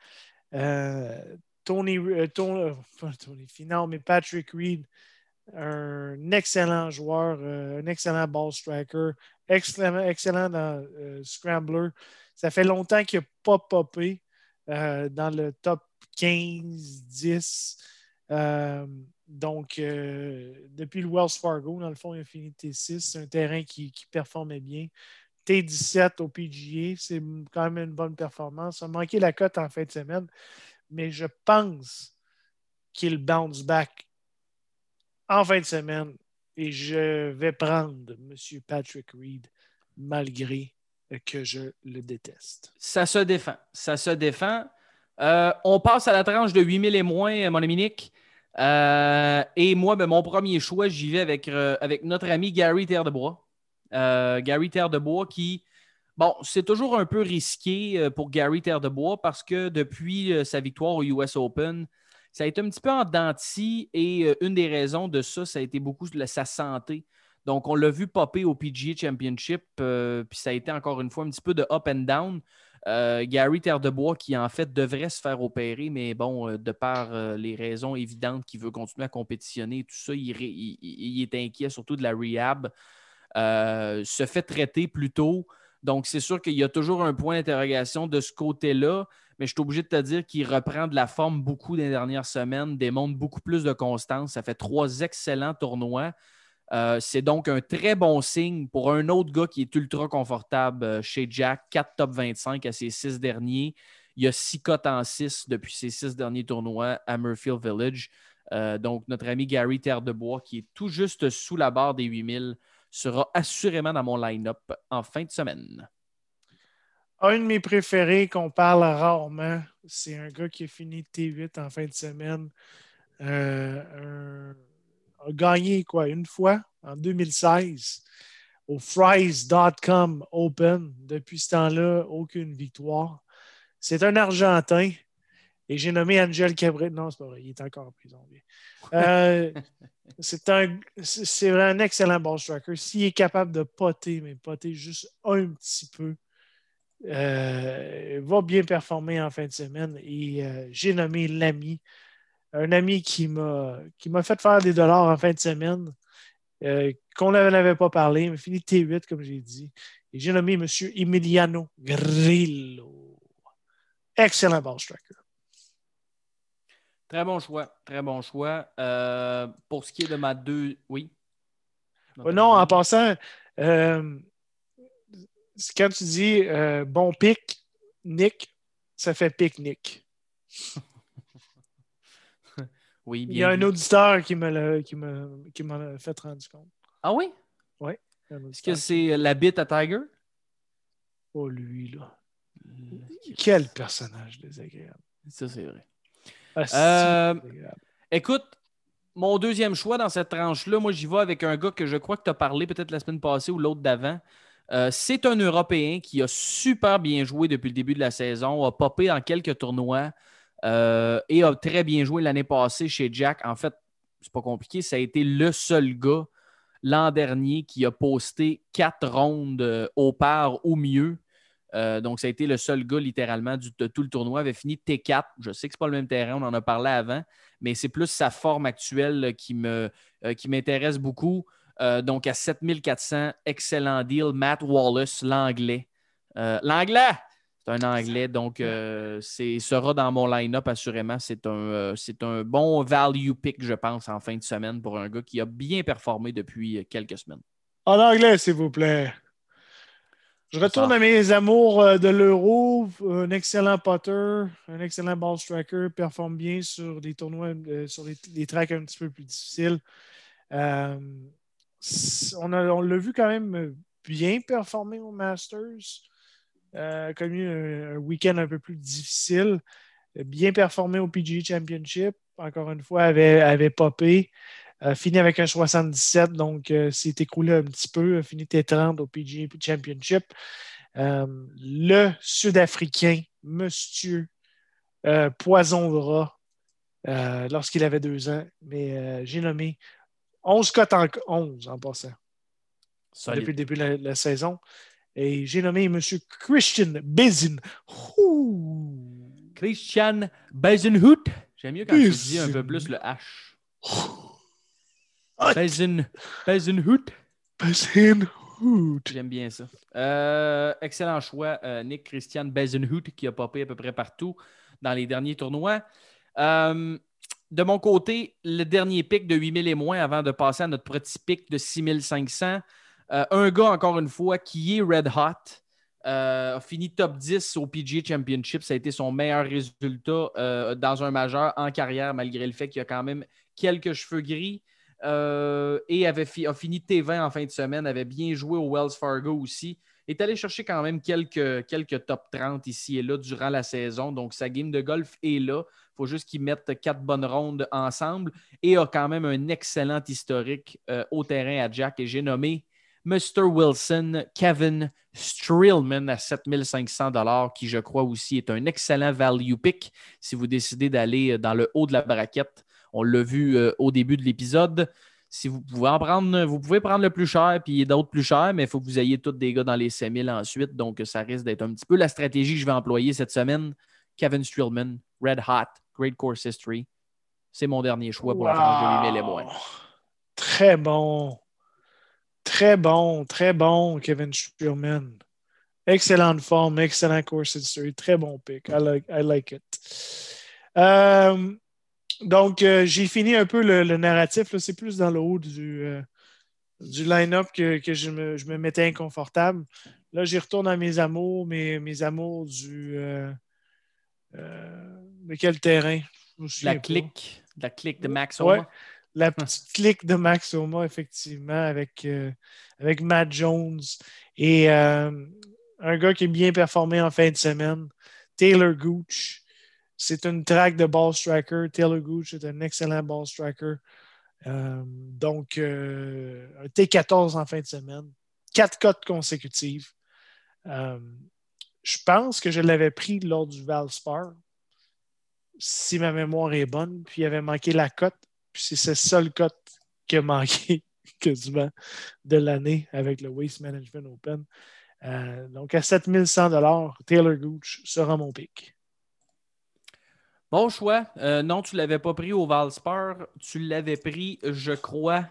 Euh, Tony, euh, euh, Finau, mais Patrick Reed, un excellent joueur, euh, un excellent ball striker, excellent, excellent dans Scrambler. Ça fait longtemps qu'il n'a pas popé dans le top 15, 10. Euh, donc, depuis le Wells Fargo, dans le fond, il a fini T6. C'est un terrain qui, qui performait bien. T17 au PGA, c'est quand même une bonne performance. Ça a manqué la cote en fin de semaine, mais je pense qu'il bounce back en fin de semaine et je vais prendre M. Patrick Reed malgré que je le déteste. Ça se défend. Ça se défend. Euh, on passe à la tranche de 8000 et moins, mon Nick. Euh, et moi, ben, mon premier choix, j'y vais avec, euh, avec notre ami Gary Terre de Bois. Euh, Gary Terre de Bois qui, bon, c'est toujours un peu risqué euh, pour Gary Terre de Bois parce que depuis euh, sa victoire au US Open, ça a été un petit peu en dents de scie et euh, une des raisons de ça, ça a été beaucoup sa santé. Donc, on l'a vu popper au PGA Championship, puis ça a été encore une fois un petit peu de up and down. Gary Terre de Bois qui en fait devrait se faire opérer, mais bon, de par les raisons évidentes qu'il veut continuer à compétitionner et tout ça, il, il- est inquiet surtout de la rehab. Se fait traiter plus tôt. Donc, c'est sûr qu'il y a toujours un point d'interrogation de ce côté-là, mais je suis obligé de te dire qu'il reprend de la forme beaucoup des dernières semaines, démontre beaucoup plus de constance. Ça fait trois excellents tournois. Euh, c'est donc un très bon signe pour un autre gars qui est ultra confortable euh, chez Jack, 4 top 25 à ses six derniers. Il y a six cotes en 6 depuis ses six derniers tournois à Murfield Village. Euh, donc, notre ami Gary Terre de Bois, qui est tout juste sous la barre des 8000, sera assurément dans mon line-up en fin de semaine. Un de mes préférés qu'on parle rarement, c'est un gars qui a fini T8 en fin de semaine. Euh, a gagné quoi une fois en 2016 au Fries.com Open. Depuis ce temps-là, aucune victoire. C'est un Argentin et j'ai nommé Angel Cabrera. Non, c'est pas vrai, il est encore en prison. Euh, c'est un, vraiment un excellent ball striker. S'il est capable de poter, mais poter juste un petit peu, euh, va bien performer en fin de semaine. Et euh, j'ai nommé l'ami, un ami qui m'a qui m'a fait faire des dollars en fin de semaine, euh, qu'on n'avait pas parlé, mais fini T8, comme j'ai dit. Et j'ai nommé M. Emiliano Grillo. Excellent ball striker. Très bon choix. Très bon choix. Euh, pour ce qui est de ma deux. Oui. Non, en passant, euh, quand tu dis euh, bon pic, Nick, ça fait pique-nique. Oui, Il y a bien un auditeur qui me l'a- qui me- qui m'en a fait rendu compte. Ah oui? Un Est-ce que c'est la bite à Tiger? Oh, lui, là. Quel personnage désagréable. Ça, c'est vrai. Ah, Euh. Écoute, mon deuxième choix dans cette tranche-là, moi, j'y vais avec un gars que je crois que tu as parlé peut-être la semaine passée ou l'autre d'avant. Euh, c'est un Européen qui a super bien joué depuis le début de la saison, a popé dans quelques tournois euh, et a très bien joué l'année passée chez Jack. En fait, c'est pas compliqué, ça a été le seul gars l'an dernier qui a posté quatre rondes au par ou mieux. Euh, donc, ça a été le seul gars littéralement du- de tout le tournoi. avait fini T4. Je sais que ce n'est pas le même terrain, on en a parlé avant, mais c'est plus sa forme actuelle euh, qui m'intéresse beaucoup. Euh, donc, à 7400, excellent deal. Matt Wallace, l'anglais. L'anglais! C'est un anglais, donc c'est sera dans mon line-up assurément. C'est un, un bon value pick, je pense, en fin de semaine pour un gars qui a bien performé depuis quelques semaines. En anglais, s'il vous plaît. Je retourne à mes amours euh, de l'euro. Un excellent putter, un excellent ball striker, performe bien sur des tournois, euh, sur les, les tracks un petit peu plus difficiles. Euh, on a- on l'a vu quand même bien performer au Masters. Euh, connu un, un week-end un peu plus difficile. Bien performé au PGA Championship. Encore une fois, avait, avait popé. Euh, fini avec un 77, donc euh, s'est écroulé un petit peu, a fini T30 au PGA Championship. Euh, le Sud-Africain, Monsieur euh, Poison de rat, euh, lorsqu'il avait deux ans, mais euh, j'ai nommé 11 cotes en 11 en passant Solide. depuis le début de la, la saison. Et j'ai nommé M. Christian Bezin. Christian Bezenhout. J'aime mieux quand tu dis un peu plus le H. J'aime bien ça. Euh, excellent choix, euh, Nick Christian Bezenhout, qui a popé à peu près partout dans les derniers tournois. Euh, de mon côté, le dernier pic de 8000 et moins avant de passer à notre petit pic de 6500. Euh, un gars, encore une fois, qui est red hot. euh, a fini top 10 au PGA Championship. Ça a été son meilleur résultat euh, dans un majeur en carrière, malgré le fait qu'il a quand même quelques cheveux gris. Euh, et avait a fini T20 en fin de semaine, avait bien joué au Wells Fargo aussi. Est allé chercher quand même quelques, top 30 ici et là durant la saison. Donc, sa game de golf est là. Il faut juste qu'il mette quatre bonnes rondes ensemble et a quand même un excellent historique euh, au terrain à Jack. Et j'ai nommé Mr. Wilson, Kevin Streelman à 7500 qui je crois aussi est un excellent value pick si vous décidez d'aller dans le haut de la braquette. On l'a vu euh, au début de l'épisode. Si vous pouvez en prendre, vous pouvez prendre le plus cher puis d'autres plus chers, mais il faut que vous ayez tous des gars dans les 5000 ensuite. Donc, ça risque d'être un petit peu la stratégie que je vais employer cette semaine. Kevin Streelman, Red Hot, Great Course History. C'est mon dernier choix pour la tranche de 8000 et moins. Wow. Très bon. Très bon, très bon, Kevin Spearman. Excellente forme, excellent course history, très bon pick. I like, I like it. Euh, donc, euh, j'ai fini un peu le, le narratif. là. C'est plus dans le haut du, euh, du line-up que, que je, me, je me mettais inconfortable. Là, j'y retourne à mes amours, mes, mes amours du. euh, euh, de quel terrain? La clique, la clique de Max Ouais. Homa. La petite clique de Max Homa, effectivement, avec, avec Matt Jones et un gars qui est bien performé en fin de semaine, Taylor Gooch. C'est une track de ball striker. Taylor Gooch est un excellent ball striker. Euh, donc, euh, un T14 en fin de semaine. Quatre cotes consécutives. Euh, je pense que je l'avais pris lors du Valspar, si ma mémoire est bonne, puis il avait manqué la cote. Puis c'est ce seul cote qui a manqué quasiment de l'année avec le Waste Management Open. Donc à 7100 Taylor Gooch sera mon pick. Bon choix. Euh, non, tu ne l'avais pas pris au Valspar. Tu l'avais pris, je crois.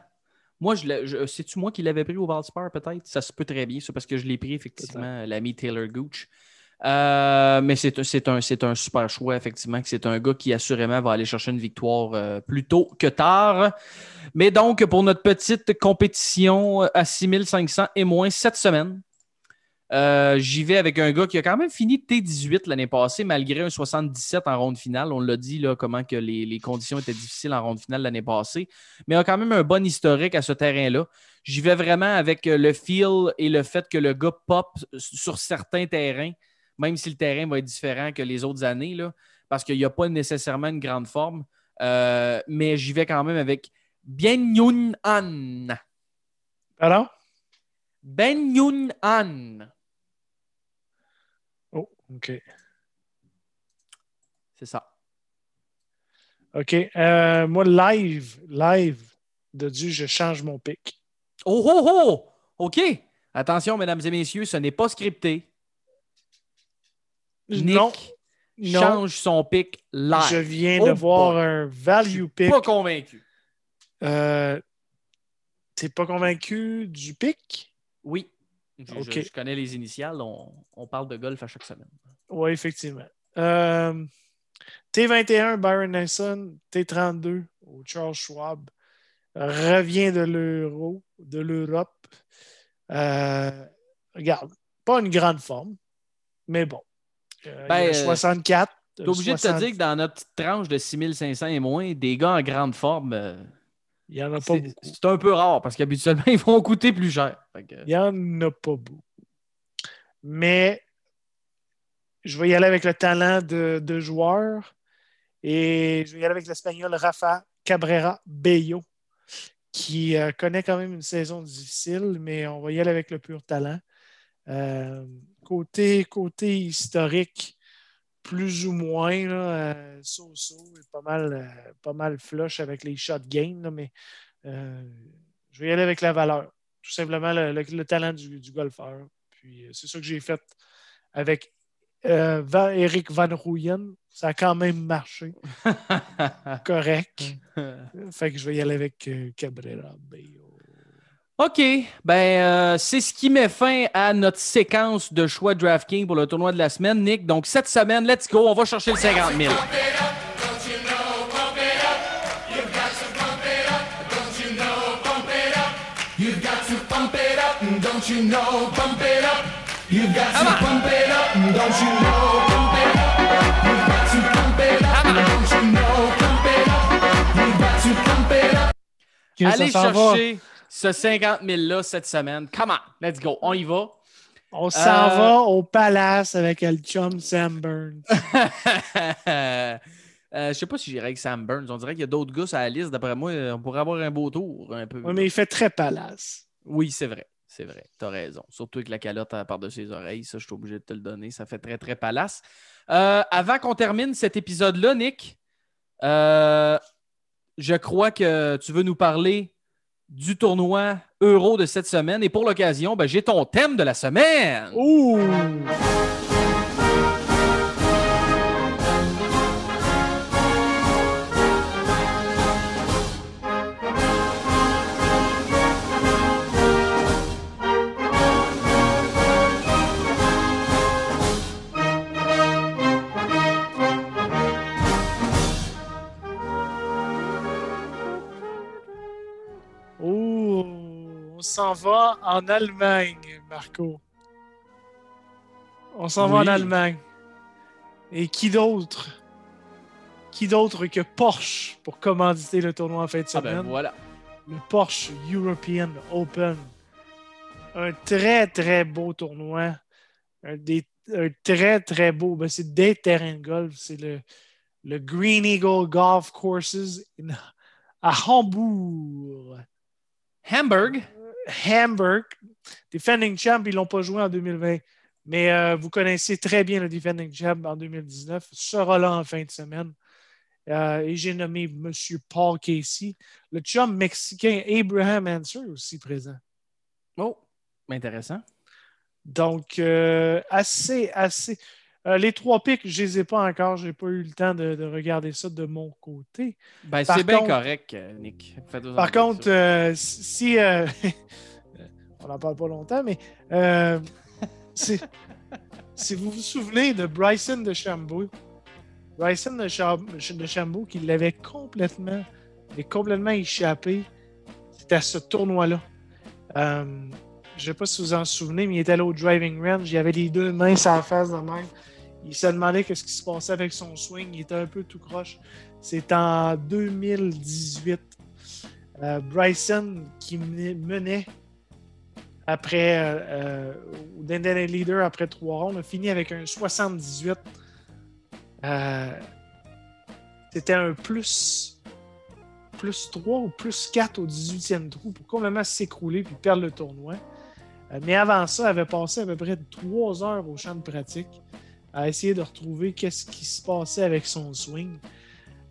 Moi, je, je- c'est-tu moi qui l'avais pris au Valspar, peut-être? Ça se peut très bien, ça, parce que je l'ai pris, effectivement, l'ami Taylor Gooch. Euh, mais c'est, un- c'est, c'est un super choix, effectivement, que c'est un gars qui assurément va aller chercher une victoire euh, plus tôt que tard. Mais donc, pour notre petite compétition à 6500 et moins cette semaine, euh, j'y vais avec un gars qui a quand même fini T18 l'année passée, malgré un 77 en ronde finale. On l'a dit, là, comment que les, les conditions étaient difficiles en ronde finale l'année passée. Mais il a quand même un bon historique à ce terrain-là. J'y vais vraiment avec euh, le feel et le fait que le gars pop sur certains terrains, même si le terrain va être différent que les autres années. Là, parce qu'il n'y a pas nécessairement une grande forme. Euh, mais j'y vais quand même avec Ben Yun An. Pardon? Ben Yun An. Oh, OK. C'est ça. OK. Euh, moi, live, live de Dieu, je change mon pic. Oh, oh, oh! OK. Attention, mesdames et messieurs, ce n'est pas scripté. Nick non, non. change son pic live. Je viens Oh de voir boy. un value pick. Pas convaincu. Euh, T'es pas convaincu du pic? Oui. Je, je- OK. je connais les initiales. On, on parle de golf à chaque semaine. Oui, effectivement. Euh, T21, Byron Nelson. T32 au Charles Schwab. Revient de l'euro, de l'Europe. Euh, regarde, pas une grande forme, mais bon. Euh, Ben, il y a euh, 64. T'es obligé de te dire que dans notre petite tranche de 6500 et moins, des gars en grande forme, Il n'y en a pas c'est beaucoup. c'est un peu rare parce qu'habituellement, ils vont coûter plus cher. Que- Il n'y en a pas beaucoup. Mais je vais y aller avec le talent de, de joueur et je vais y aller avec l'Espagnol Rafa Cabrera Bello, qui euh, connaît quand même une saison difficile, mais on va y aller avec le pur talent. Euh, côté, côté historique, plus ou moins, là, euh, et pas mal, euh, pas mal flush avec les shot gain, là, mais je vais y aller avec la valeur tout simplement le, le- le talent du, du golfeur. Puis c'est ça que j'ai fait avec euh, Van- Eric Van Rooyen. Ça a quand même marché. Correct. Fait que je vais y aller avec euh, Cabrera Bello. OK. Ben, euh, c'est ce qui met fin à notre séquence de choix DraftKings pour le tournoi de la semaine, Nick. Donc, cette semaine, let's go. On va chercher le 50 000. You've got to pump it up, don't you know? Pump it up. You've got to pump it up, don't you know? Pump it up. You've got to pump it up, don't you know? Pump it up. You've got to pump it up. Ok, ça Allez chercher ce 50 000-là cette semaine. Come on. Let's go. On y va. On s'en Euh, va au palace avec le chum Sam Burns. euh, je sais pas si j'irai avec Sam Burns. On dirait qu'il y a d'autres gars sur la liste. D'après moi, on pourrait avoir un beau tour un peu. Oui, mais il fait très palace. Oui, c'est vrai. C'est vrai. T'as raison. Surtout avec la calotte à par-dessus ses oreilles. Ça, je suis obligé de te le donner. Ça fait très, très palace. Euh, avant qu'on termine cet épisode-là, Nick, euh, je crois que tu veux nous parler du tournoi Euro de cette semaine. Et pour l'occasion, ben, j'ai ton thème de la semaine. Ouh! S'en va en Allemagne, Marco. On s'en va en Allemagne. Et qui d'autre? Qui d'autre que Porsche pour commanditer le tournoi en fin de Ah ben semaine? voilà. Le Porsche European Open. Un très, très beau tournoi. Un, des, un très, très beau. Ben, c'est des terrains de golf. C'est le, le Green Eagle Golf Courses in- à Hambourg. Hamburg. Hamburg. Defending Champ, ils ne l'ont pas joué en 2020. Mais euh, vous connaissez très bien le Defending Champ en 2019. Sera là en fin de semaine. Euh, et j'ai nommé M. Paul Casey. Le chum mexicain Abraham Answer aussi présent. Oh, intéressant. Donc, euh, assez, assez. Euh, les trois pics, je ne les ai pas encore. Je n'ai pas eu le temps de, de regarder ça de mon côté. Ben, c'est bien correct, Nick. Par contre, euh, si. euh, on n'en parle pas longtemps, mais. si, si vous vous souvenez de Bryson de Chambault, Bryson de, Cham- de Chambault qui l'avait complètement, mais complètement échappé, c'était à ce tournoi-là. Je ne sais pas si vous en souvenez, mais il était allé au driving range. Il avait les deux mains sur la face de même. Il se demandait qu'est-ce qui se passait avec son swing. Il était un peu tout croche. C'est en 2018. Euh, Bryson qui menait- après euh, euh, Leader après trois rondes a fini avec un 78. Euh, c'était un plus, plus 3 ou plus 4 au 18e trou pour complètement s'écrouler puis perdre le tournoi. Euh, mais avant ça, elle avait passé à peu près 3 heures au champ de pratique à essayer de retrouver qu'est-ce qui se passait avec son swing.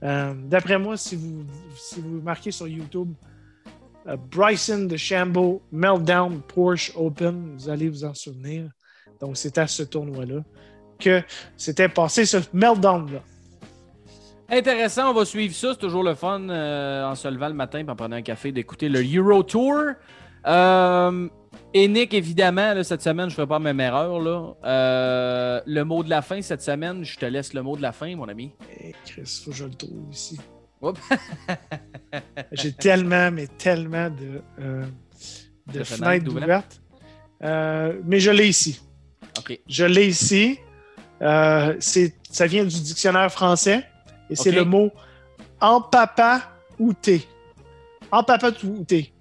Euh, D'après moi, si vous, si vous marquez sur YouTube euh, Bryson de Shambo Meltdown Porsche Open, vous allez vous en souvenir. Donc, c'était à ce tournoi-là que c'était passé ce meltdown-là. Intéressant, on va suivre ça. C'est toujours le fun euh, en se levant le matin en prenant un café d'écouter le Euro Tour. Euh, et Nick, évidemment, là, cette semaine, je ne ferai pas la même erreur. Là. Euh, le mot de la fin cette semaine, je te laisse le mot de la fin, mon ami. Eh, Chris, faut que je le trouve ici. J'ai tellement, mais tellement de, euh, de De fenêtres ouvertes. Euh, mais je l'ai ici. Je l'ai ici. Ça vient du dictionnaire français et c'est le mot en papa outé. En papa outé.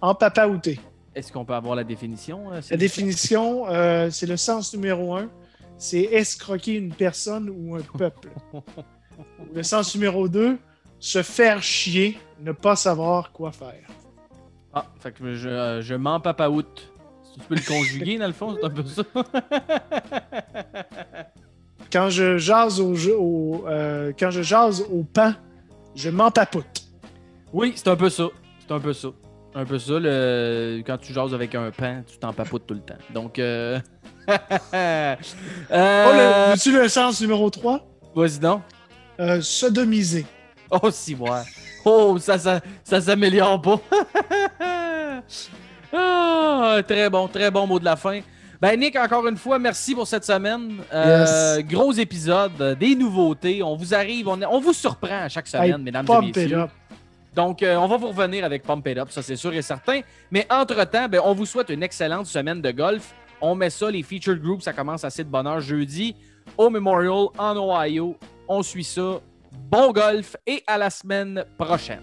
En papa outé. Est-ce qu'on peut avoir la définition? euh, La définition, euh, c'est le sens numéro un. C'est escroquer une personne ou un peuple. le sens numéro deux, se faire chier, ne pas savoir quoi faire. Ah, fait que je, euh, je m'en papaoute. Tu peux le conjuguer, dans le fond, c'est un peu ça. Quand je jase au, jeu- au, euh, quand je jase au pain, je m'en papoute. oui, c'est un peu ça. C'est un peu ça. Un peu ça, le... quand tu jases avec un pain, tu t'en papoutes tout le temps. Donc, euh... euh... Oh, le, veux-tu le sens numéro 3? Vas-y donc. sodomiser. Oh, si, moi. Oh, ça, ça, ça s'améliore pas. Ah, très bon, très bon mot de la fin. Ben, Nick, encore une fois, merci pour cette semaine. Euh, Gros épisode, euh, des nouveautés. On vous arrive, on, on vous surprend à chaque semaine, Hey, mesdames et it messieurs. up. Donc, euh, on va vous revenir avec Pump It Up, ça c'est sûr et certain. Mais entre-temps, ben, on vous souhaite une excellente semaine de golf. On met ça, les featured groups, ça commence assez de bonne heure jeudi au Memorial en Ohio. On suit ça. Bon golf et à la semaine prochaine.